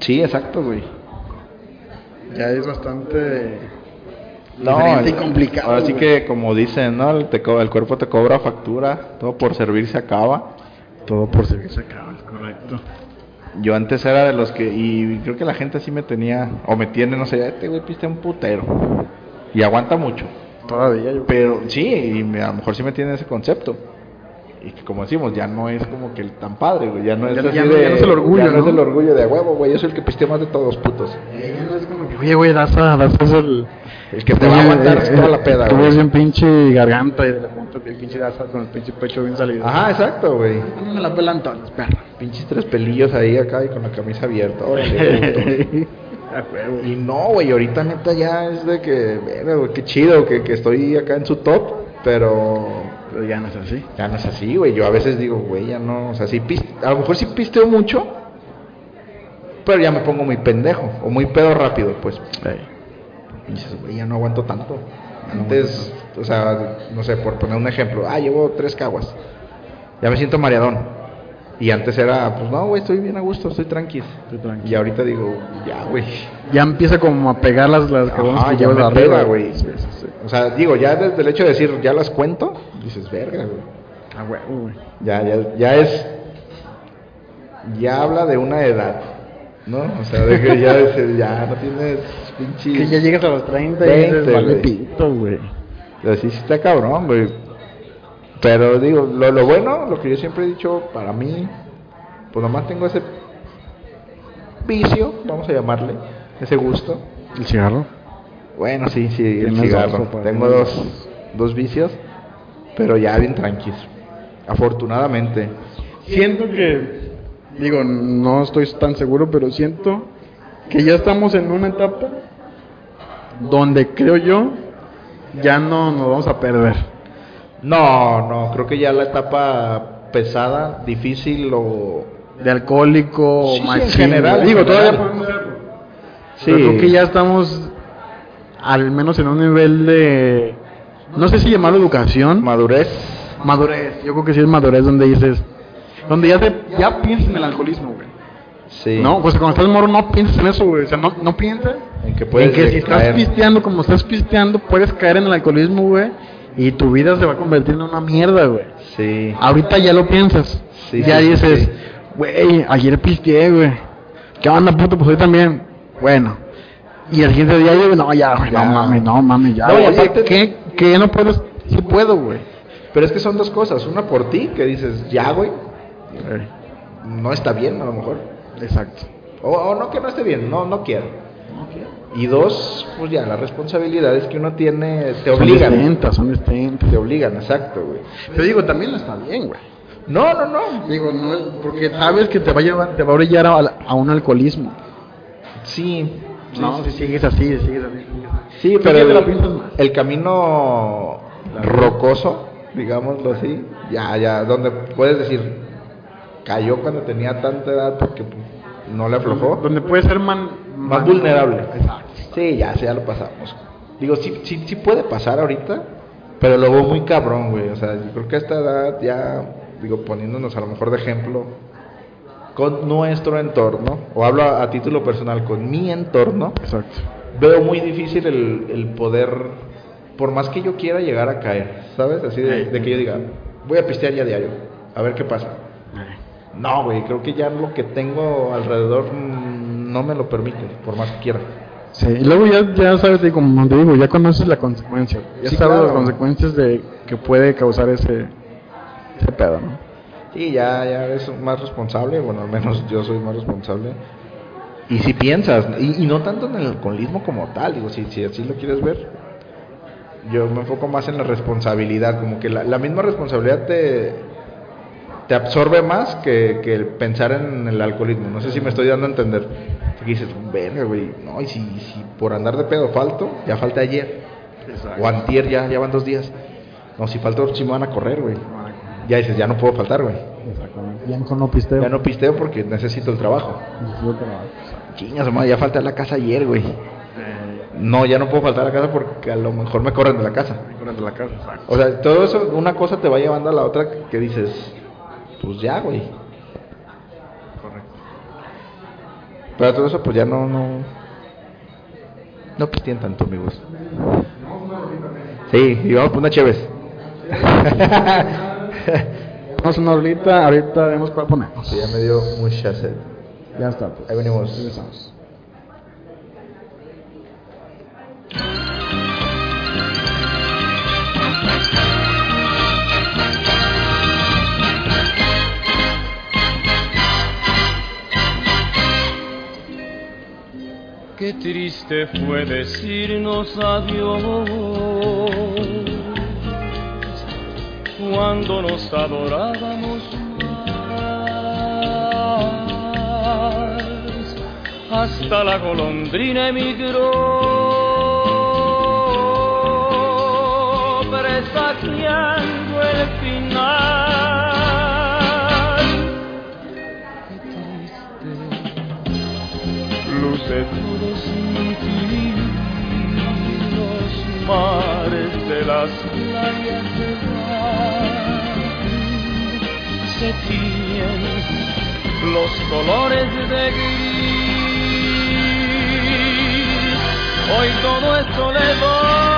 Sí, exacto, güey. Ya es bastante No, diferente y el- complicado. Ahora sí güey. que, como dicen, ¿no? El, te co- el cuerpo te cobra factura, todo por servir se acaba. Todo por servir se acaba, es correcto. Yo antes era de los que, y creo que la gente así me tenía, o me tiene, no sé, este güey piste un putero. Y aguanta mucho. Todavía, yo Pero sí, y me- a lo mejor sí me tiene ese concepto. Y que como decimos, ya no es como que el tan padre, güey. Ya no es Ya- ya no- de- ya no es el orgullo, ya no es el orgullo de huevo, güey. Yo soy el que pistea más de todos, putos. Ya no es como que, oye, güey, Daza es el... El que te va a aguantar toda la peda, Tú bien pinche garganta y de pinche Daza con el pinche pecho bien salido. Ajá, exacto, güey. No me la pelan todas, perro. Pinches tres pelillos ahí acá y con la camisa abierta. órale. [laughs] A y no, güey, ahorita neta ya es de que, güey, qué chido que, que estoy acá en su top, pero Pero ya no es así. ya no es así, güey. Yo a veces digo, güey, ya no, o sea, sí pis- a lo mejor sí pisteo mucho, pero ya me pongo muy pendejo o muy pedo rápido, pues. Y dices, güey, ya no aguanto tanto. Antes, o sea, no sé, por poner un ejemplo, ah, llevo tres caguas. Ya me siento mareadón. Y antes era, pues no, güey, estoy bien a gusto, estoy tranquilo. Estoy tranquilo. Y ahorita digo, ya, güey. Ya empieza como a pegar las, las Ajá, que ya me arriba, güey. O sea, digo, ya desde el hecho de decir, ya las cuento, dices, verga, güey. Ah, güey. Ya, ya, ya es. Ya habla de una edad, ¿no? O sea, de que ya, es- ya no tienes pinche. Que ya llegas a los 30 y 20, dices, vale güey. pito, güey. Así sí está cabrón, güey. Pero digo, lo, lo bueno, lo que yo siempre he dicho, para mí, pues nomás tengo ese vicio, vamos a llamarle, ese gusto. ¿El cigarro? Bueno, sí, sí, el cigarro. dos, Tengo dos, dos vicios, pero ya bien tranquilos. Afortunadamente. Siento que, digo, no estoy tan seguro, pero siento que ya estamos en una etapa donde creo yo ya no nos vamos a perder. No, no, creo que ya la etapa pesada, difícil o... De alcohólico, Sí, sí, en machín, general, en Digo, todavía podemos serlo. Sí. Pero creo que ya estamos al menos en un nivel de, no sé si llamarlo educación, Madurez. madurez. Yo creo que sí es madurez donde dices, donde ya te, ya piensas en el alcoholismo, güey. Sí. No, pues cuando estás morro no piensas en eso, güey. O sea, no, no piensas En que puedes en que si estás caer. pisteando como estás pisteando, puedes caer en el alcoholismo, güey. Y tu vida se va a convertir en una mierda, güey. Sí. Ahorita ya lo piensas. Sí, ya sí, dices, güey, ayer pisteé, güey. ¿Qué onda, puto? Pues hoy también. Bueno. Y el siguiente día yo, no, ya, güey, no mames, no mames, ya. No, y Oye, aparte- ¿qué, ¿Qué no puedes? Sí puedo, güey. Pero es que son dos cosas. Una por ti, que dices, ya, güey, no está bien a lo mejor. Exacto. O, o no que no esté bien, no, no quiero. Y dos, pues ya, las responsabilidades que uno tiene te Son obligan. distintas, son distintas. Te obligan, exacto, güey. Pero digo, también no está bien, güey. No, no, no. Digo, no porque sabes que te va a llevar, te va a orillar a, a un alcoholismo. Sí. sí, no, sí, si sigues así, si sigues así. Sí, pero el, el camino rocoso, digámoslo así, ya, ya, donde puedes decir, cayó cuando tenía tanta edad porque pues, no le aflojó, Donde puede ser man- más vulnerable. Exacto. Sí, ya, sí, ya lo pasamos. Digo, sí, sí, sí puede pasar ahorita, pero lo veo muy cabrón, güey. O sea, yo creo que a esta edad ya, digo, poniéndonos a lo mejor de ejemplo con nuestro entorno, o hablo a, a título personal, con mi entorno, Exacto. veo muy difícil el, el poder, por más que yo quiera llegar a caer, ¿sabes? Así de, de que yo diga, voy a pistear ya diario, a ver qué pasa. No, güey, creo que ya lo que tengo alrededor mm, no me lo permite, por más que quiera. Sí, y luego ya, ya sabes, como te digo, ya conoces la consecuencia. Ya Sí, sabes claro. las consecuencias de que puede causar ese, ese pedo, ¿no? Sí, ya, ya eres más responsable, bueno, al menos yo soy más responsable. Y si piensas, y, y no tanto en el alcoholismo como tal, digo, si, si así lo quieres ver, yo me enfoco más en la responsabilidad, como que la, la misma responsabilidad te, te absorbe más que, que el pensar en el alcoholismo. No sé si me estoy dando a entender. Que dices, verga, güey, no, y si, si por andar de pedo falto, ya falta ayer. O antier, ya, ya van dos días. No, si falta, si me van a correr, güey. Ya dices, ya no puedo faltar, güey. Exactamente. Ya no pisteo. Ya no pisteo porque necesito el trabajo. Chingas, madre, ya falta a la casa ayer, güey. No, ya no puedo faltar a la casa porque a lo mejor me corren de la casa. de la casa, exacto. O sea, todo eso, una cosa te va llevando a la otra que dices, pues ya, güey. Correcto. Pero todo eso, pues ya no, no. No pisteen tanto, amigos. Sí, y vamos por una chévez. [laughs] Vamos una horita, ahorita vemos cuál ponemos. Sí, ya me dio mucha sed. Ya está, pues. Ahí venimos. Regresamos. Qué triste fue decirnos adiós cuando nos adorábamos más. Hasta la golondrina emigró, presagiando el final. Qué triste luce de las playas del mar se tiñen los colores de gris. Hoy todo es soledad.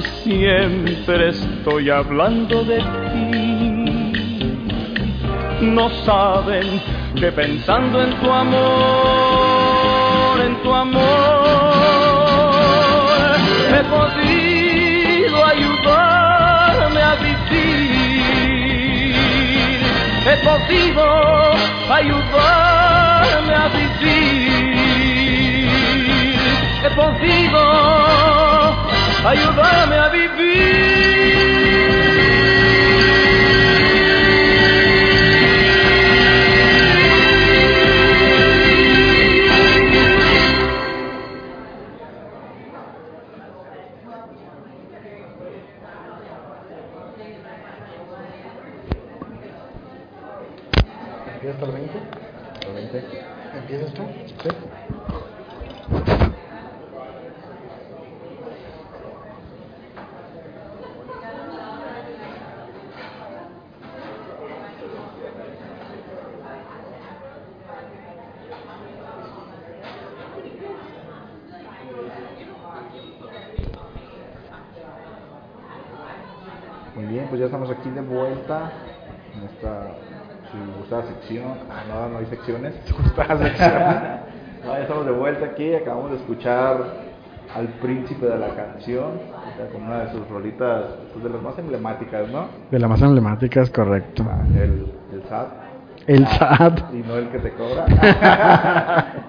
siempre estoy hablando de ti. No saben que pensando en tu amor, en tu amor, he podido ayudarme a vivir. He podido ayudarme a vivir he podido ayudarme a vivir. De vuelta en esta su gustada sección. [laughs] Ah, no, no hay secciones. [laughs] Gustada [laughs] sección. no, ya estamos de vuelta aquí. Acabamos de escuchar al príncipe de la canción, con una de sus rolitas, pues, de las más emblemáticas, ¿no? De las más emblemáticas, correcto. Ah, El, el SAT. El SAT. Y no el que te cobra.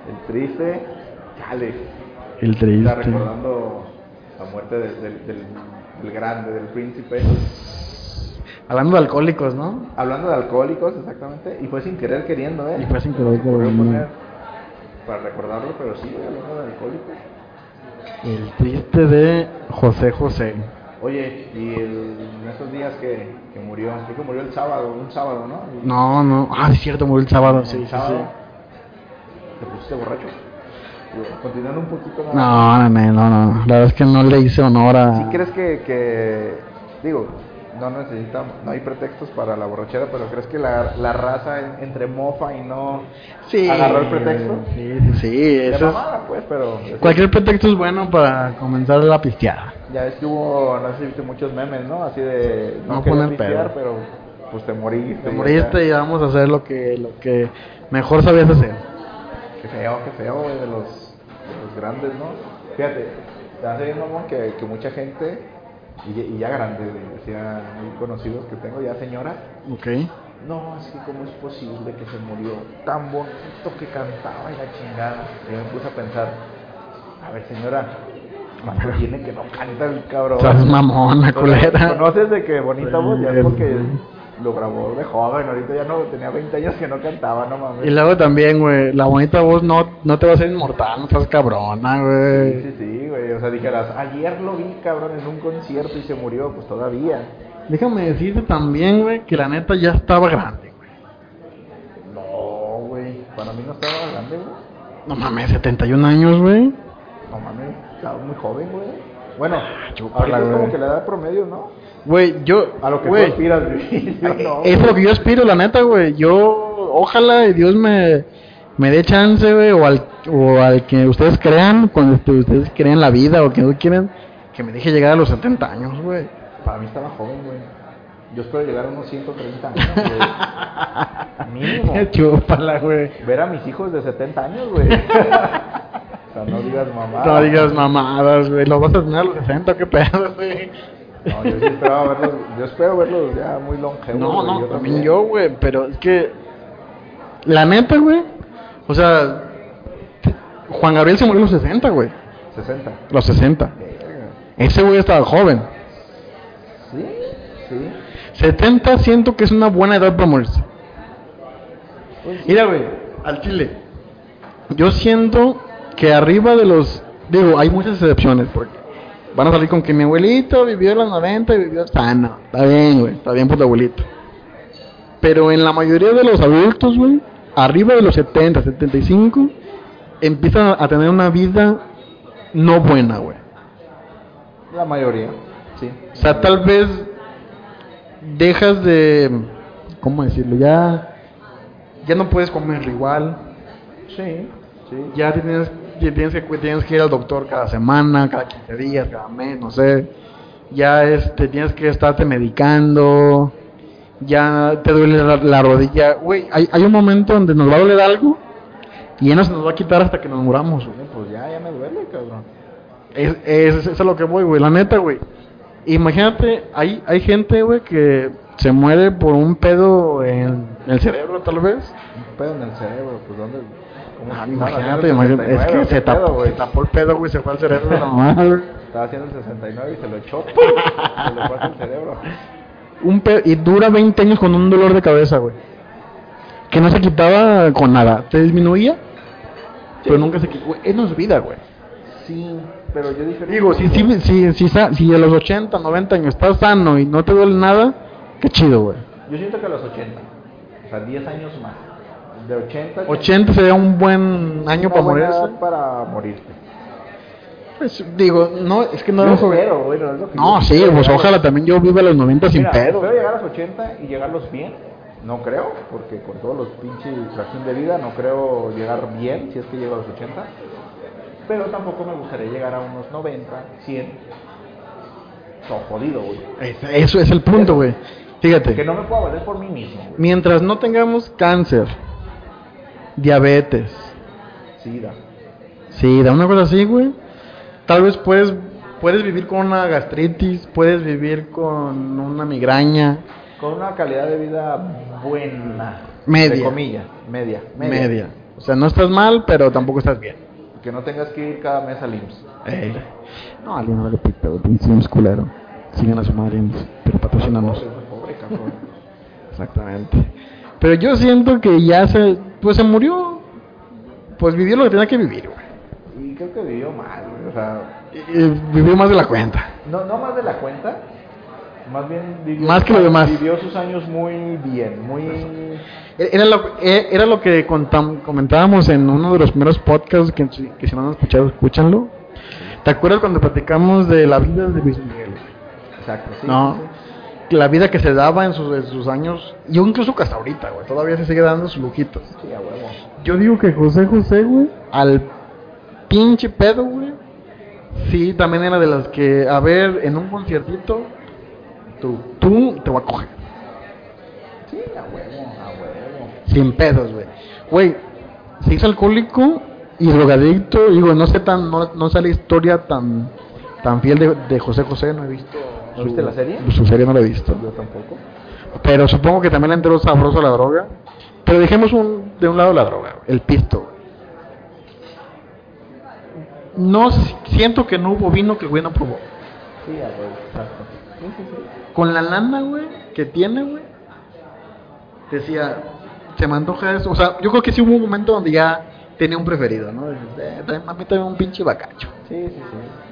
el triste. Chale. El Está triste. recordando la muerte de- del, del- del grande, del príncipe. Hablando de alcohólicos, ¿no? Hablando de alcohólicos, exactamente. Y fue sin querer queriendo, ¿eh? Y fue sin querer queriendo. poner Para recordarlo, pero sí, hablando de alcohólicos. El triste de José José. Oye, y el- en esos días que, que murió, creo que murió el sábado, un sábado, ¿no? No, no. Ah, es cierto, murió el sábado. El Sí, sí, sí. sábado. ¿Te pusiste borracho? Continuando un poquito más. No, no, no, no, no. La verdad es que no le hice honor a. ¿Sí crees que, que, digo, no necesita, no hay pretextos para la borrachera, pero ¿crees que la, la raza en- entre mofa y no Sí. agarró el pretexto? Sí, sí, Eso es- mamada, pues, pero Cualquier pretexto es bueno para comenzar la pisteada. ya es que hubo, no sé si viste muchos memes, ¿no? Así de no, poner pistear, pedo. pero pues te moriste. Te y moriste acá. y vamos a hacer lo que, lo que mejor sabías hacer. Qué feo, qué feo, güey, de los, de los grandes, ¿no? Fíjate, te hace bien, mamón, que, que mucha gente, y, y ya grandes, güey, decía muy conocidos que tengo, ya señoras, Ok. no, que cómo es posible que se murió tan bonito que cantaba y la chingada. Y me puse a pensar, a ver señora, ¿cuánto tiene que no canta el cabrón? Estás mamona, culera. ¿Conoces de que bonita voz? Ya es porque. Lo grabó de joven, ahorita ya no, tenía 20 años que no cantaba, no mames. Y luego también, güey, la bonita voz no, no te va a hacer inmortal, no estás cabrona, Sí, güey. sí, sí, güey. O sea, dijeras, ayer lo vi, cabrón, en un concierto y se murió, pues todavía. Déjame decirte también, güey, que la neta ya estaba grande, güey. No, güey. Para mí no estaba grande, güey. No mames, 71 años, güey. No mames, estaba muy joven, güey. Bueno, chúpala, ahorita es como que la edad promedio, ¿no? Güey, yo. A lo que tú aspiras, güey. [laughs] No, Es lo que yo aspiro, la neta, güey. Yo, ojalá y Dios me, me dé chance, güey, o al, o al que ustedes crean, cuando este- ustedes crean la vida o que no quieren, que me deje llegar a los 70 años, güey. Para mí estaba joven, güey. Yo espero llegar a unos 130 años, güey. [laughs] Mínimo. Chúpala, güey. Ver a mis hijos de 70 años, güey. [laughs] o sea, no digas mamá. No digas mamadas, güey. Lo vas a tener a los 60, qué pedo, güey. No, yo sí esperaba verlos. Yo espero verlos ya muy longevos. No, no, también también. yo, güey, pero es que la neta, güey, o sea, Juan Gabriel se murió a los 60, güey, 60. los 60. Verga. Ese güey estaba joven. Sí, sí. 70 siento que es una buena edad para morirse. Pues. Mira, güey, al chile. Yo siento que arriba de los, digo, hay muchas excepciones porque van a salir con que mi abuelito vivió en los 90 y vivió sano. Está bien, güey, está bien por tu abuelito. Pero en la mayoría de los adultos, güey, arriba de los 70, 75, empiezan a tener una vida no buena, güey. La mayoría, sí. O sea, tal vez dejas de, ¿cómo decirlo? Ya, ya no puedes comer igual. Sí, sí. Ya tienes, tienes, que, tienes que ir al doctor cada semana, cada 15 días, cada mes, no sé. Ya este, tienes que estarte medicando. Ya te duele la, la rodilla. Güey, hay, hay un momento donde nos va a doler algo y ya no se nos va a quitar hasta que nos muramos. Pues ya, ya me duele, cabrón. Es, es, es, es a lo que voy, güey. La neta, güey. Imagínate, hay, hay gente, güey, que se muere por un pedo en el cerebro, tal vez. Un pedo en el cerebro, pues ¿dónde? ¿Cómo Ah, imagínate, imagínate. Es 69, que ¿o se tapó, pedo, se tapó el pedo, güey, se fue al cerebro [laughs] güey. Estaba haciendo el 69 y se lo echó. [laughs] se le fue el cerebro. Un pedo, y dura 20 años con un dolor de cabeza, güey. Que no se quitaba con nada. Te disminuía, pero nunca se quitó. Eso no es vida, güey. Sí, pero yo dije... Digo, si, si, si, si, si a los 80, 90 años estás sano y no te duele nada, qué chido, güey. Yo siento que a los 80. O sea, 10 años más. De 80... 80 sería un buen año para edad para morirte. Pues digo, no, es que no Yo espero, güey, no es lo que No, yo sí, pues ojalá los- también yo viva a los 90 sin Mira, pedo. espero llegar a los 80 y llegarlos bien. No creo, porque con todos los pinches tracción de vida no creo llegar bien si es que llego a los 80. Pero tampoco me gustaría llegar a unos 90, 100. Todo jodido, güey. Es- Eso es el punto, güey. Que Fíjate, no me puedo valer por mí mismo, güey. mientras no tengamos cáncer, diabetes, Sí, da. sí, da una cosa así, güey. Tal vez puedes, puedes vivir con una gastritis, puedes vivir con una migraña, Con una calidad de vida buena. Media. De comillas, media. media. O sea, no estás mal, pero tampoco estás bien. Que no tengas que ir cada mes al IMSS. Ey. No, alguien no le pita, pinche musculero. Sigan a su madre, pero patrocínanos. Pobre. Exactamente. Pero yo siento que ya se, pues se murió, pues vivió lo que tenía que vivir, güey. Y creo que vivió mal, güey. O sea, Y- y vivió más de la cuenta. no, no más de la cuenta. Más bien vivió, Más que lo demás. vivió sus años muy bien, muy... Era lo, e- era lo que contam- comentábamos en uno de los primeros podcasts que, que si no han escuchado, escúchanlo. ¿Te acuerdas cuando platicamos de la vida de Luis Miguel? Exacto, sí. no. sí, la vida que se daba en sus, en sus años, yo incluso hasta ahorita, güey, todavía se sigue dando sus lujitos. Sí, a huevo. Yo digo que José José, güey, al pinche pedo, güey. Sí, también era de las que, a ver, en un conciertito, tú, tú te voy a coger. Sí, a huevo, a huevo. Sin pedos, güey. Güey, se hizo alcohólico y drogadicto. Digo, no sé tan, no, no sé la historia tan, tan fiel de, de José José, no he visto. ¿No viste la serie? Su serie no la he visto. Yo tampoco. Pero supongo que también le entró sabroso a la droga. Pero dejemos un, de un lado la droga, el pisto. No si- siento que no hubo vino que el güey no probó. Sí, exacto. Sí, sí, sí. Con la lana, güey, que tiene, güey. Decía, se me antoja eso. O sea, yo creo que sí hubo un momento donde ya tenía un preferido, ¿no? Dices, eh, también- a mí también un pinche bacacho. Sí, sí, sí.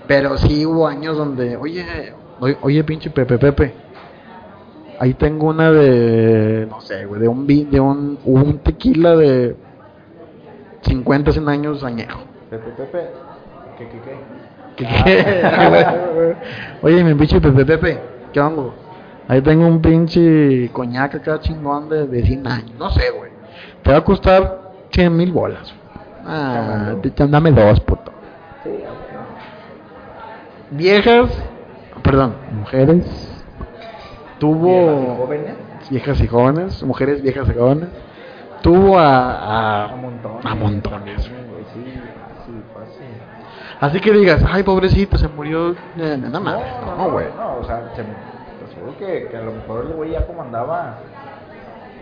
Pero sí hubo años donde, oye, oye, pinche Pepe Pepe. Ahí tengo una de, no sé, güey, de un, de un, un tequila de 50, 100 años añejo. Pepe, Pepe. ¿Qué, qué, qué? ¿Qué- qué? [laughs] Oye, mi pinche Pepe Pepe, ¿qué hongo? Ahí tengo un pinche coñac acá chingón de, de 100 años. No sé, güey. Te va a costar 100 mil bolas. Ah, dame dos, puto. Sí, huevo. Viejas, perdón, mujeres. Tuvo Viejas y jóvenes. viejas y jóvenes, mujeres viejas y jóvenes. Tuvo a, a, A montones. a montones. Sí, güey, sí, fácil, fácil. Así que digas, ay, pobrecito, se murió. Eh, Nada más. No, güey. No, o sea, se aseguro que, que a lo mejor el güey ya como andaba.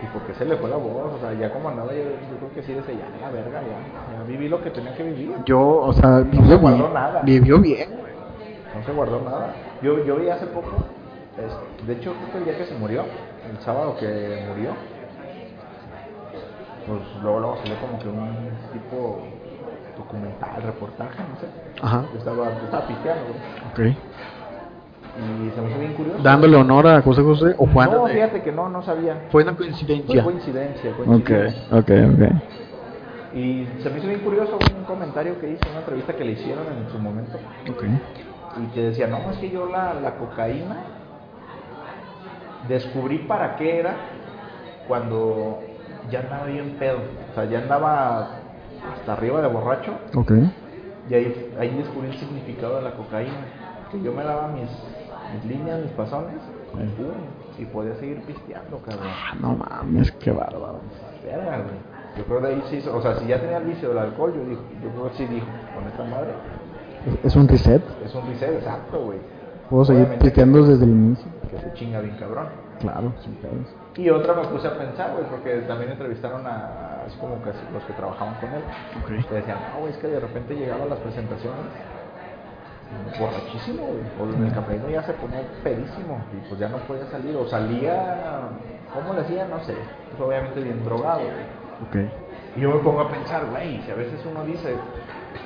¿Y por qué se le fue la voz? O sea, ya como andaba, yo, yo creo que sí decía, ya, la verga, ya. Ya viví lo que tenía que vivir. Yo, o sea, se vivió guardó bien. nada. Vivió bien, güey. No se guardó nada. Yo, yo vi hace poco, es- de hecho, creo que el día que se murió, el sábado que murió, pues luego, luego salió como que un tipo documental, reportaje, no sé. Ajá. Yo estaba, yo estaba pisteando, güey. Ok. Y se me hizo bien curioso. Dándole honor a José José o Juan. No, fíjate que no, no sabía. Fue una Fue coincidencia. coincidencia, Ok, coincidencia. ok, ok. Y se me hizo bien curioso un comentario que hizo, una entrevista que le hicieron en su momento. Ok. Y que decía, no, es que yo la, la cocaína descubrí para qué era cuando ya andaba bien pedo. O sea, ya andaba hasta arriba de borracho. Ok. Y ahí, ahí descubrí el significado de la cocaína. Que yo me daba mis, mis líneas, mis pasones, y podía seguir pisteando, cabrón. Ah, no mames, qué bárbaro. Verga, güey. Yo creo de ahí sí, o sea, si ya tenía el vicio del alcohol, yo, digo, yo creo que sí dijo, con esta madre, ¿Es, es un reset? es un reset exacto, güey. Puedo seguir pisteando desde el inicio. Que se chinga bien cabrón. Claro, sin pedos. Y otra me puse a pensar, güey, porque también entrevistaron a, así como que los que trabajaban con él. Ok. Que decían, no, güey, es que de repente llegaba a las presentaciones borrachísimo, güey. O en el cafeíno ya se ponía pedísimo y pues ya no podía salir. O salía, ¿cómo le hacía? No sé. Pues obviamente bien drogado, güey. Ok. Y yo me pongo a pensar, güey, si a veces uno dice,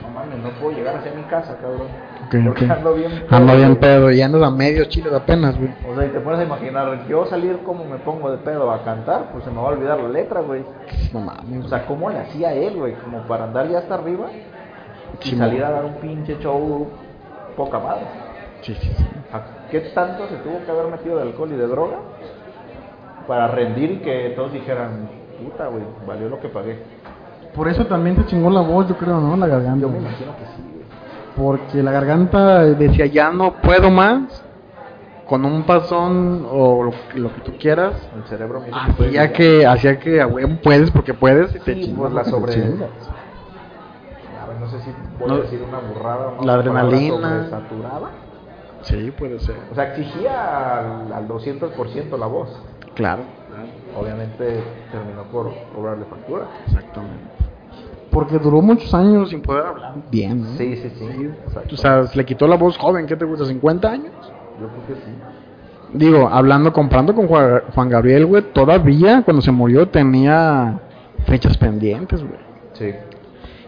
no mames, no puedo llegar hacia mi casa, cabrón. Ok, porque ok. ando bien Ando bien güey". pedo y andas a medios chiles apenas, güey. O sea, y te pones a imaginar, yo salir como me pongo de pedo a cantar, pues se me va a olvidar la letra, güey. No mames. O sea, ¿cómo le hacía él, güey? Como para andar ya hasta arriba y salir a dar un pinche show poca madre. Sí, sí, sí. Sea, ¿Qué tanto se tuvo que haber metido de alcohol y de droga para rendir y que todos dijeran, puta, güey, valió lo que pagué? Por eso también se chingó la voz, yo creo, ¿no? La garganta. Yo me imagino que sí. Porque la garganta decía, ya no puedo más. Con un pasón o lo, lo que tú quieras. El cerebro puede Hacía que, hacía que, puedes porque puedes. Y te Sí, chingas pues la sobre-. A ver, no sé si voy No, a decir una burrada o no. la adrenalina. sobresaturada. Sí, puede ser. O sea, exigía al, al 200% la voz. Claro. Obviamente terminó por cobrarle factura. Exactamente. Porque duró muchos años sin poder hablar bien, ¿no? Sí, sí, sí. exacto. O sea, se le quitó la voz joven, ¿qué te gusta? ¿50 años? Yo creo que sí. Digo, hablando, comprando con Juan, Juan Gabriel, güey, todavía cuando se murió tenía fechas pendientes, güey. Sí.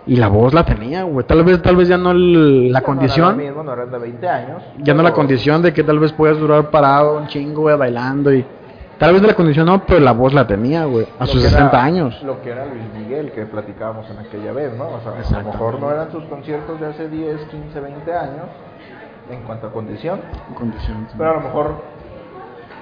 Y la voz la tenía, güey. Tal vez, tal vez ya no el- la condición, No era lo mismo, no eran de 20 años. ya no la condición de que tal vez puedas durar parado un chingo, güey, bailando y... Tal vez de la condición no, pero la voz la tenía, güey, a lo sus que 60 era- años. Lo que era Luis Miguel, que platicábamos en aquella vez, ¿no? O sea, a lo mejor no eran sus conciertos de hace 10, 15, 20 años en cuanto a condición, Condición, sí. pero a lo mejor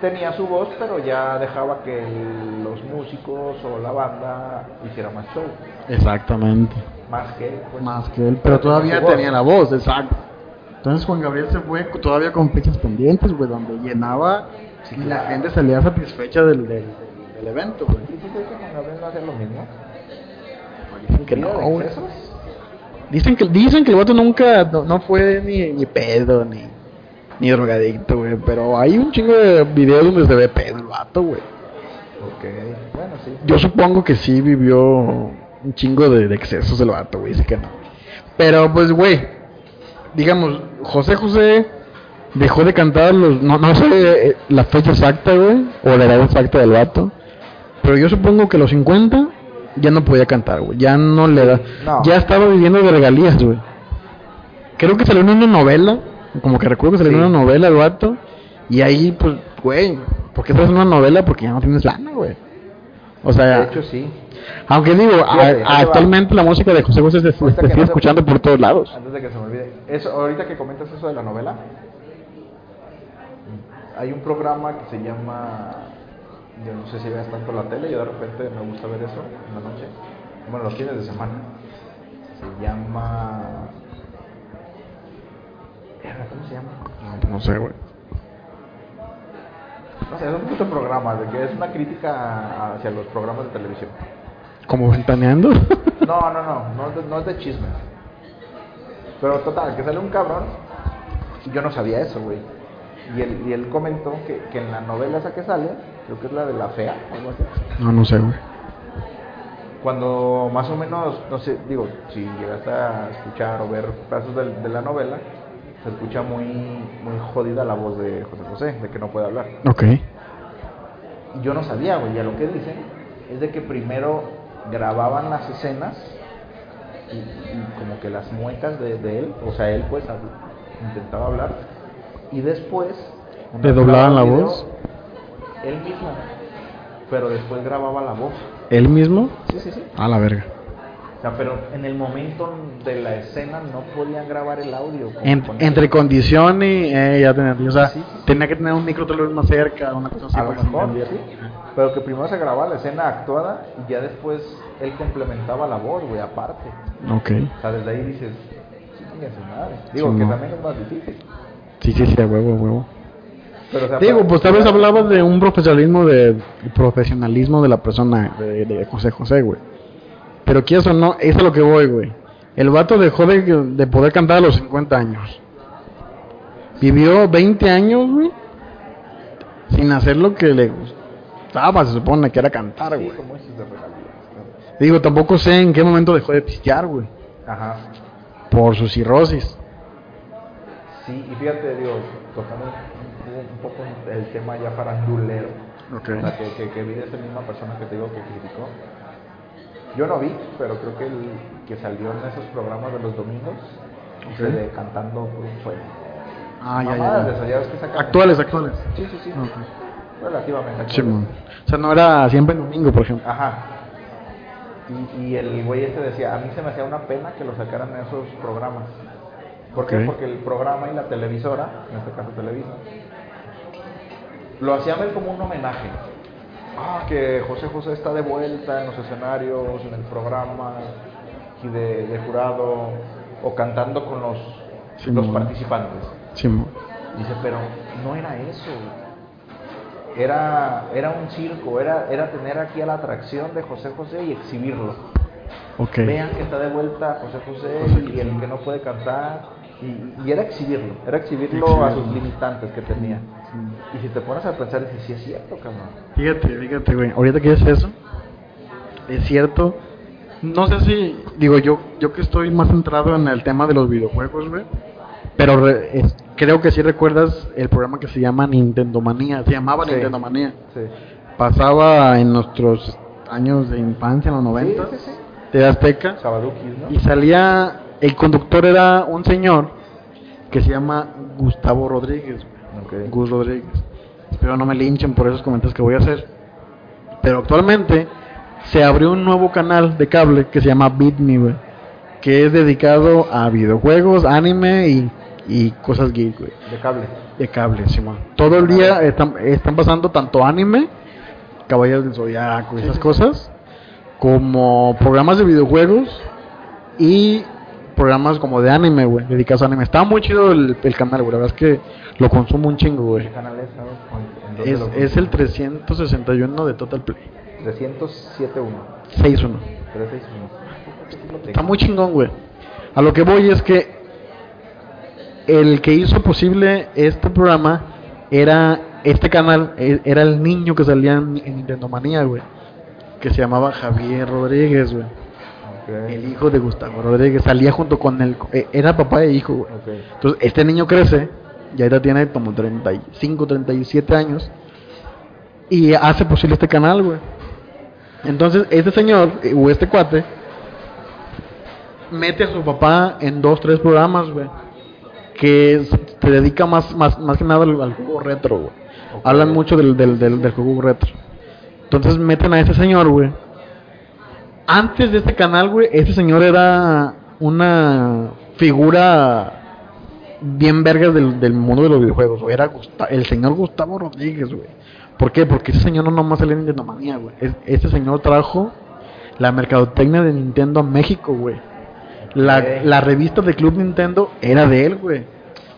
tenía su voz, pero ya dejaba que el- los músicos o la banda hiciera más show, Exactamente. más que él. pues. Más que él, pero todavía voz. tenía la voz, exacto. Entonces Juan Gabriel se fue todavía con fechas pendientes, güey, donde llenaba Sí, y la gente salía satisfecha del, del, del evento, güey. ¿Y tú crees que Juan Gabriel no hacía lo mismo? Dicen que ¿Vida no, güey. excesos? Dicen que, dicen que el vato nunca, no, no fue ni, ni pedo, ni, ni drogadicto, güey. Pero hay un chingo de videos donde se ve pedo el vato, güey. Ok, bueno, sí. Yo supongo que sí vivió un chingo de, de excesos el vato, güey. Dice que no. Pero pues, güey, digamos, José José dejó de cantar los. No, no sé eh, la fecha exacta, güey, o la edad exacta del vato. Pero yo supongo que los 50 ya no podía cantar, güey. Ya no le da. No. Ya estaba viviendo de regalías, güey. Creo que salió en una novela. Como que recuerdo que salió en Sí. una novela el vato. Y ahí, pues, güey, ¿por qué estás en una novela? Porque ya no tienes lana, güey. O sea, De hecho, sí. aunque digo, a- va. actualmente la música de José José se, se, sigue no escuchando por todos lados. Antes de que se me olvide, eso, ahorita que comentas eso de la novela, hay un programa que se llama, yo no sé si veas tanto la tele, yo de repente me gusta ver eso en la noche, bueno, los fines de semana, se llama, ¿cómo se llama? No sé, güey. No sé, es un puto programa, de que es una crítica hacia los programas de televisión. Como ventaneando. [laughs] No, no, no, no, es de- no es de chismes. Pero total, que sale un cabrón. Yo no sabía eso, güey. Y él, y él comentó que, que en la novela esa que sale, creo que es la de la fea, algo así. no, no sé, güey. Cuando más o menos, no sé, digo, si llegaste a escuchar o ver pedazos de, de la novela, se escucha muy, muy jodida la voz de José José, de que no puede hablar. Ok. Yo no sabía, güey, y a lo que dicen es de que primero grababan las escenas y, y como que las muecas de, de él, o sea, él pues intentaba hablar y después... ¿Le doblaban la video, voz? Él mismo, pero después grababa la voz. ¿Él mismo? Sí, sí, sí. A la verga. O sea, pero en el momento de la escena no podían grabar el audio. En- entre condición y eh, ya tenía, o sea, Sí, sí, sí. tenía que tener un micro tal vez más cerca, una cosa así. a lo se mejor, sí. Pero que primero se grababa la escena actuada y ya después él complementaba la voz, güey, aparte. Ok. O sea, desde ahí dices, sí, madre. Digo, Sí, que no. también es más difícil. Sí, sí, sí, a huevo, a huevo. Pero, o sea, Digo, pues tal vez hablabas de un profesionalismo de profesionalismo de la persona de, de José José, güey. Pero quieres o no, eso es a lo que voy, güey. El vato dejó de, de poder cantar a los 50 años. Vivió 20 años, güey, sin hacer lo que le gustaba, se supone que era cantar, güey. Digo, tampoco sé en qué momento dejó de pistear, güey. Ajá. por su cirrosis. Sí, y fíjate, digo, tocando un, poco el tema ya farandulero. Ok. O sea, que, que, que vi de misma persona que te digo que criticó. Yo no vi, pero creo que el que salió en esos programas de los domingos, de cantando por un sueño. Ah, ya, Mamadas ya, de ya. esas, ya ves que sacan- Actuales, actuales. Sí, sí, sí. Relativamente actuales. O sea, no era siempre en domingo, por ejemplo. Ajá. Y, y el güey este decía, a mí se me hacía una pena que lo sacaran en esos programas. ¿Por qué? Porque el programa y la televisora, en este caso Televisa, lo hacían ver como un homenaje. Ah, que José José está de vuelta en los escenarios, en el programa, y de, de jurado, o cantando con los, Sí, los mo. participantes. Dice, pero no era eso. Era, era un circo, era, era tener aquí a la atracción de José José y exhibirlo. Ok. Vean que está de vuelta José José y el que no puede cantar. Y, y era exhibirlo, era exhibirlo a sus limitantes que tenía. Y si te pones a pensar, dices, sí es cierto, cabrón. Fíjate, fíjate, güey. Ahorita que es eso, es cierto. No sé si, digo, yo yo que estoy más centrado en el tema de los videojuegos, güey. Pero re- es- creo que sí recuerdas el programa que se llama Nintendo Manía. Se llamaba Sí. Nintendo Manía. Sí. Pasaba en nuestros años de infancia, en los 90, sí, sí. de Azteca. ¿no? Y salía, el conductor era un señor que se llama Gustavo Rodríguez. güey. Ok. Gus Rodríguez. Espero no me linchen por esos comentarios que voy a hacer. Pero actualmente se abrió un nuevo canal de cable que se llama Beat Me, güey, que es dedicado a videojuegos, anime y, y cosas geek, güey. De cable. De cable, Simón. Todo el día están, están pasando tanto anime, Caballeros del Zodiaco y esas cosas, como programas de videojuegos y programas como de anime, güey, dedicados a anime. Está muy chido el, el canal, güey. La verdad es que lo consumo un chingo, güey. ¿Qué canal es? ¿sabes? ¿En dónde Es, es el consumes? 361 de Total Play. 307.1. 6-1. 361. Está muy chingón, güey. A lo que voy es que el que hizo posible este programa era este canal, e- era el niño que salía en, en Nintendo Manía, güey. Que se llamaba Javier Rodríguez, güey. El hijo de Gustavo Rodríguez. Salía junto con él. eh, Era papá e hijo, güey. Entonces, este niño crece, ya ahorita tiene como 35, 37 años, y hace posible este canal, güey. Entonces, este señor, eh, o este cuate, mete a su papá en dos, tres programas, güey, que se dedica más, más, más que nada al, al juego retro, güey. Hablan mucho del, del, del, del juego retro. Entonces, meten a ese señor, güey. Antes de este canal, güey, este señor era una figura bien vergas del, del mundo de los videojuegos, güey. Era Gusta- el señor Gustavo Rodríguez, güey. ¿Por qué? Porque ese señor no nomás salió en Nintendo Manía, güey. Es- Ese señor trajo la mercadotecnia de Nintendo a México, güey. La, la revista de Club Nintendo era de él, güey.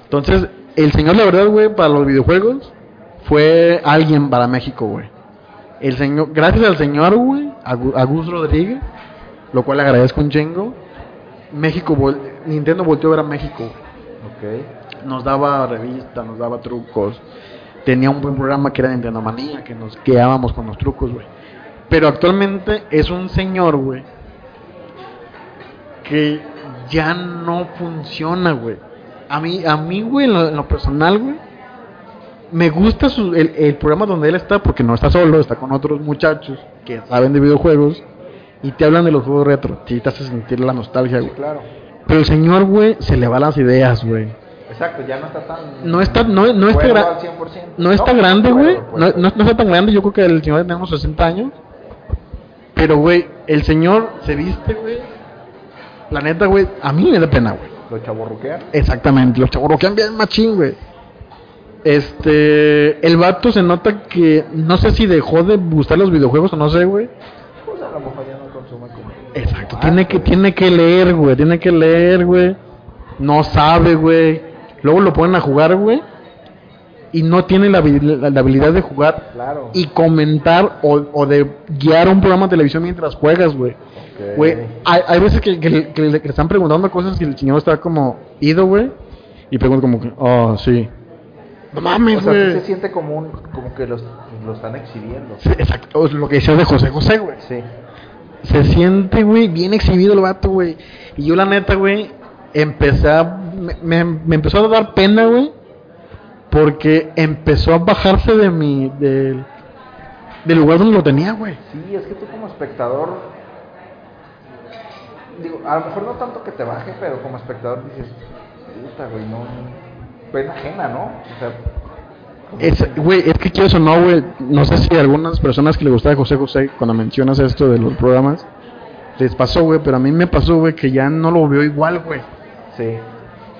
Entonces, el señor, la verdad, güey, para los videojuegos, fue alguien para México, güey. El señor, gracias al señor, güey, a, Gu- a Gus Rodríguez, lo cual le agradezco un chingo. México, vol- Nintendo volteó a ver a México, güey Ok. nos daba revistas, nos daba trucos. Tenía un buen programa que era Nintendo Manía, que nos quedábamos con los trucos, güey. Pero actualmente es un señor, güey, que ya no funciona, güey. A mí, a mí, güey, en lo, en lo personal, güey, me gusta su- el, el programa donde él está, porque no está solo, está con otros muchachos que saben de videojuegos y te hablan de los juegos retro. Sí, te hace sentir la nostalgia, Sí, güey. claro. Pero el señor, güey, se le va las ideas, güey. Exacto, ya no está tan. No está- no- no está gra- al 100%. No está pues, grande, güey. No, no, no está tan grande. Yo creo que el señor tiene unos 60 años. Pero, güey, el señor se viste, güey. La neta, güey, a mí me da pena, güey. Lo chaborruquean. Exactamente. Los chavos que bien machín, güey. Este. El vato se nota que. No sé si dejó de gustar los videojuegos o no sé, güey. Pues a lo mejor ya no consume como. Exacto. Ah, Tiene que, tiene que leer, güey. Tiene que leer, güey. No sabe, güey. Luego lo ponen a jugar, güey. Y no tiene la, la- la habilidad de jugar Claro. y comentar o, o de guiar un programa de televisión mientras juegas, güey. Ok. Güey, hay, hay veces que, que le- que le que le están preguntando cosas y el señor está como ido, güey. Y pregunta como que, oh, sí. No O mames, sea, sí güey. se siente como un. Como que los, lo están exhibiendo. Sí, exacto, o lo que decía de José José, güey. Sí. Se siente, güey, bien exhibido el vato, güey. Y yo, la neta, güey, empecé a. Me, me- me empezó a dar pena, güey. Porque empezó a bajarse de mi. Del, del lugar donde lo tenía, güey. Sí, es que tú como espectador. Digo, a lo mejor no tanto que te baje, pero como espectador dices. Puta, güey, no. Pena ajena, ¿no? O sea. Es, güey, es que quiero eso no, güey. No sé si a algunas personas que le gustaba José José, cuando mencionas esto de los programas, les pasó, güey. Pero a mí me pasó, güey, que ya no lo veo igual, güey. Sí.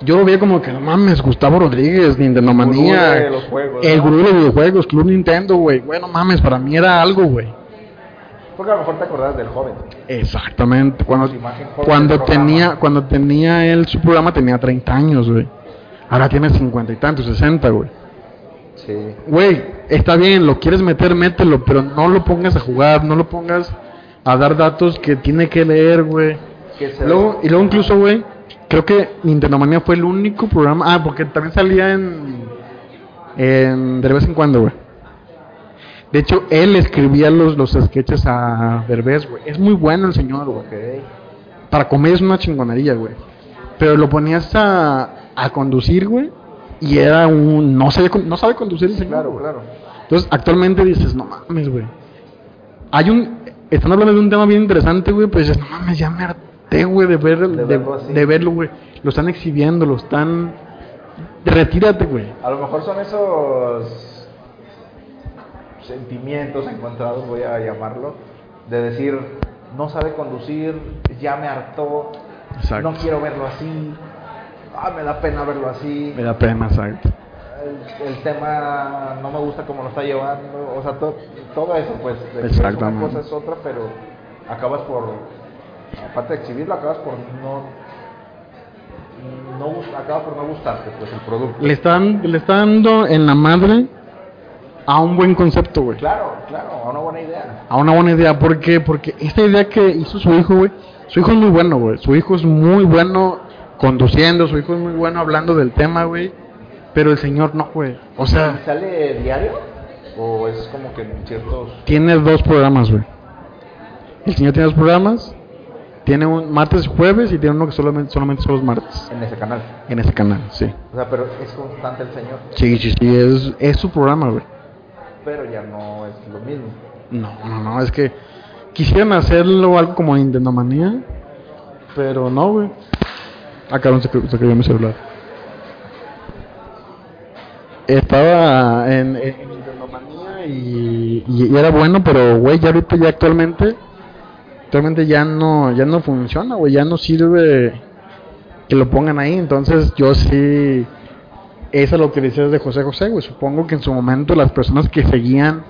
Yo lo veía como que, no mames, Gustavo Rodríguez, Nintendo gurú Manía. de los juegos, El ¿no? gurú de los videojuegos, Club Nintendo, güey. Güey, no mames, para mí era algo, güey. Porque a lo mejor te acordás del joven. Exactamente. Cuando, cuando tenía, cuando tenía él su programa tenía 30 años, güey. Ahora tiene 50 y tantos, 60, güey. Sí. Güey, está bien, lo quieres meter, mételo, pero no lo pongas a jugar, no lo pongas a dar datos que tiene que leer, güey. Luego, y luego incluso, güey, creo que Nintendo Manía fue el único programa, ah, porque también salía en, en de vez en cuando, güey. De hecho, él escribía los, los sketches a Derbez, güey. Es muy bueno el señor, güey. Para comer es una chingonería, güey. Pero lo ponías a, a conducir, güey. Y era un... No sabe, no sabe conducir el señor, Claro, güey. claro. Entonces, actualmente dices, no mames, güey. Hay un. Están hablando de un tema bien interesante, güey, pues dices, no mames, ya me harté, güey, de, ver, de, verlo así. de verlo, güey. Lo están exhibiendo, lo están. Retírate, güey. A lo mejor son esos sentimientos encontrados, voy a llamarlo, de decir, no sabe conducir, ya me hartó, Exacto. no quiero verlo así. Ah, me da pena verlo así. Me da pena, exacto. El, el tema no me gusta cómo lo está llevando. O sea, to- todo eso, pues. Exactamente. Una cosa es otra, pero acabas por. Aparte de exhibirlo, acabas por no. no acabas por no gustarte, pues, el producto. Le están, le está dando en la madre a un buen concepto, güey. Claro, claro, una buena idea. A una buena idea. ¿Por qué? Porque esta idea que hizo su hijo, güey. Su hijo es muy bueno, güey. Su hijo es muy bueno conduciendo. Su hijo es muy bueno hablando del tema, güey. Pero el señor no, güey. O sea, ¿Y ¿Sale diario? ¿O es como que en ciertos.? tiene dos programas, güey. El señor tiene dos programas. Tiene un martes y jueves y tiene uno que solamente, solamente son los martes. En ese canal. En ese canal, sí. O sea, pero es constante el señor. Sí, sí, sí. Es, es su programa, güey. Pero ya no es lo mismo. No, no, no, es que quisieran hacerlo algo como Nintendo Manía, pero no, güey. Ah, cabrón, se, se cayó mi celular. Estaba en, en, y, y- era bueno, pero, güey, ya ahorita, ya actualmente, actualmente ya no, ya no funciona, güey, ya no sirve que lo pongan ahí, entonces yo sí... Eso es lo que decías de José José, güey. Supongo que en su momento las personas que seguían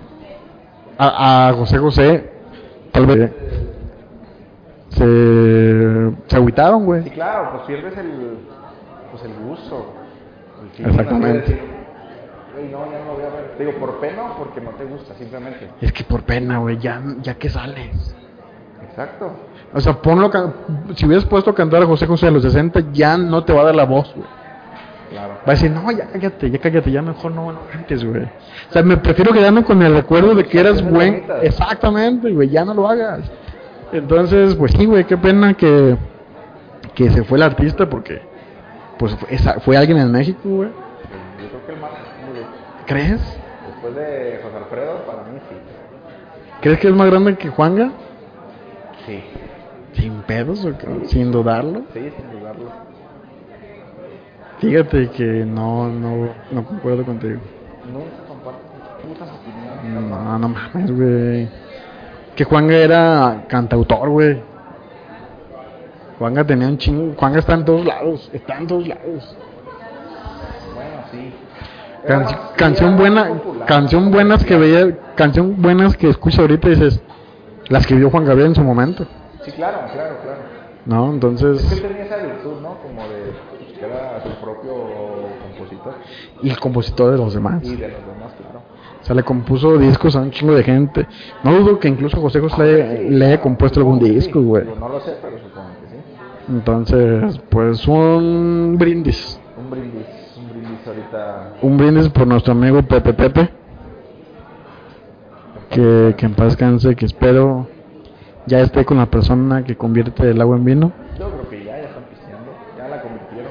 a José José tal vez se, se agüitaron, Sí, güey. claro, pues pierdes el, pues el gusto. El Exactamente. de "Güey, no, ya no lo voy a ver. Te digo, por pena o porque no te gusta, simplemente. Es que por pena, güey, ya, ya que sales. Exacto. O sea, ponlo, si hubieras puesto a cantar a José José a los 60, ya no te va a dar la voz, güey. Claro. Va a decir, no, ya cállate, ya cállate, ya mejor no, no cantes, güey. O sea, me prefiero quedarme con el recuerdo de que eras buen. Exactamente, güey, ya no lo hagas. Entonces, pues sí, güey, qué pena que, que se fue el artista porque, pues, fue, esa- fue alguien en México, güey. Yo creo que el más. ¿Crees? Después de José Alfredo, para mí sí. ¿Crees que es más grande que Juanga? Sí. Sin pedos, o qué? sin dudarlo. Sí, sin dudarlo. Fíjate que no, no, no concuerdo contigo. Nunca comparto putas opiniones. No, no mames, güey. Que Juanga era cantautor, güey. Juanga tenía un chingo. Juanga está en todos lados. Está en todos lados. Bueno, sí. Canción buena, popular. canción buenas que veía, canción buenas que escucho ahorita y dices, la escribió Juan Gabriel en su momento, Sí, claro, claro, claro. ¿no? Es que Entonces, tenía esa virtud, ¿no? Como de que era su propio compositor y el compositor de los demás. y de los demás, claro. O sea, le compuso discos a un chingo de gente. No dudo que incluso José José le, le haya compuesto algún disco, güey. No lo sé, pero supongo que sí. Entonces, pues un brindis. Un brindis, un brindis ahorita. Un brindis por nuestro amigo Pepe Pepe. Que, que en paz descanse, que espero ya esté con la persona que convierte el agua en vino. Yo creo que ya, ya están pisteando, ya la convirtieron.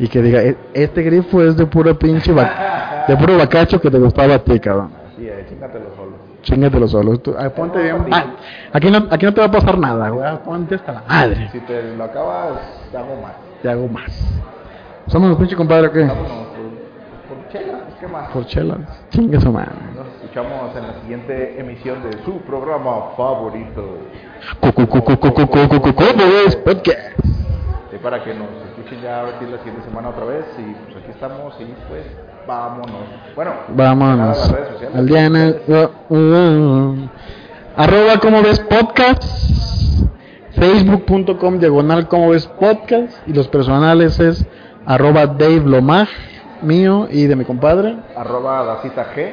Y que diga, "E- este grifo es de puro pinche va- [laughs] de puro bacacho que te gustaba a ti, cabrón. Así es, chingatelo solo. Chingatelo solo. Tú- ah, ponte bien. Ah, aquí, no, aquí no te va a pasar nada, güey. Ah, Ponte hasta la madre. Si te lo acabas, te hago más. Te hago más. ¿Somos los pinche compadre o qué? Vámonos por, por chela, pues, ¿qué más? Por chelas. Chingue su madre. Nos escuchamos en la siguiente emisión de su programa favorito. Cucu, cucu, cucu, cucu, cucu, ¿Cómo ves? Podcast. Y para que nos escuchen ya a ver si la siguiente semana otra vez. Y pues aquí estamos y pues vámonos. Bueno, Vámonos. Al Diana. uh, uh, arroba como ves podcast. Facebook.com diagonal como ves podcast. Y los personales es arroba Dave Lomag, mío y de mi compadre. Arroba Dacita G.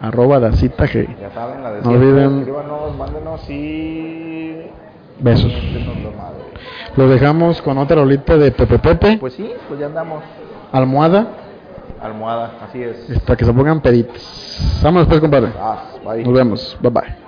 Arroba Dacita G. Ya saben, la de No olviden- Escríbanos, mándenos y. Besos. Lo dejamos con otra rolita de Pepe Pepe. Pues sí, pues ya andamos. Almohada. Almohada, así es. Para que se pongan peditos. Vámonos pues, compadre. Ah. Nos vemos. Bye bye.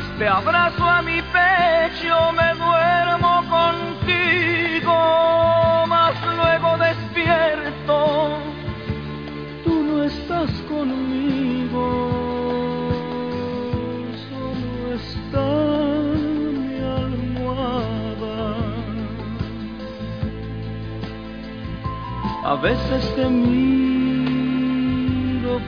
te abrazo a mi pecho, me duermo contigo, mas luego despierto tú no estás conmigo, solo está mi almohada. A veces te miro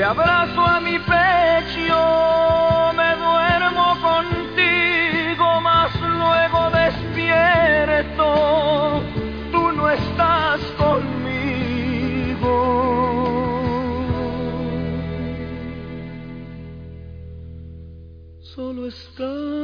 te abrazo a mi pecho, me duermo contigo, mas luego despierto tú no estás conmigo. Solo está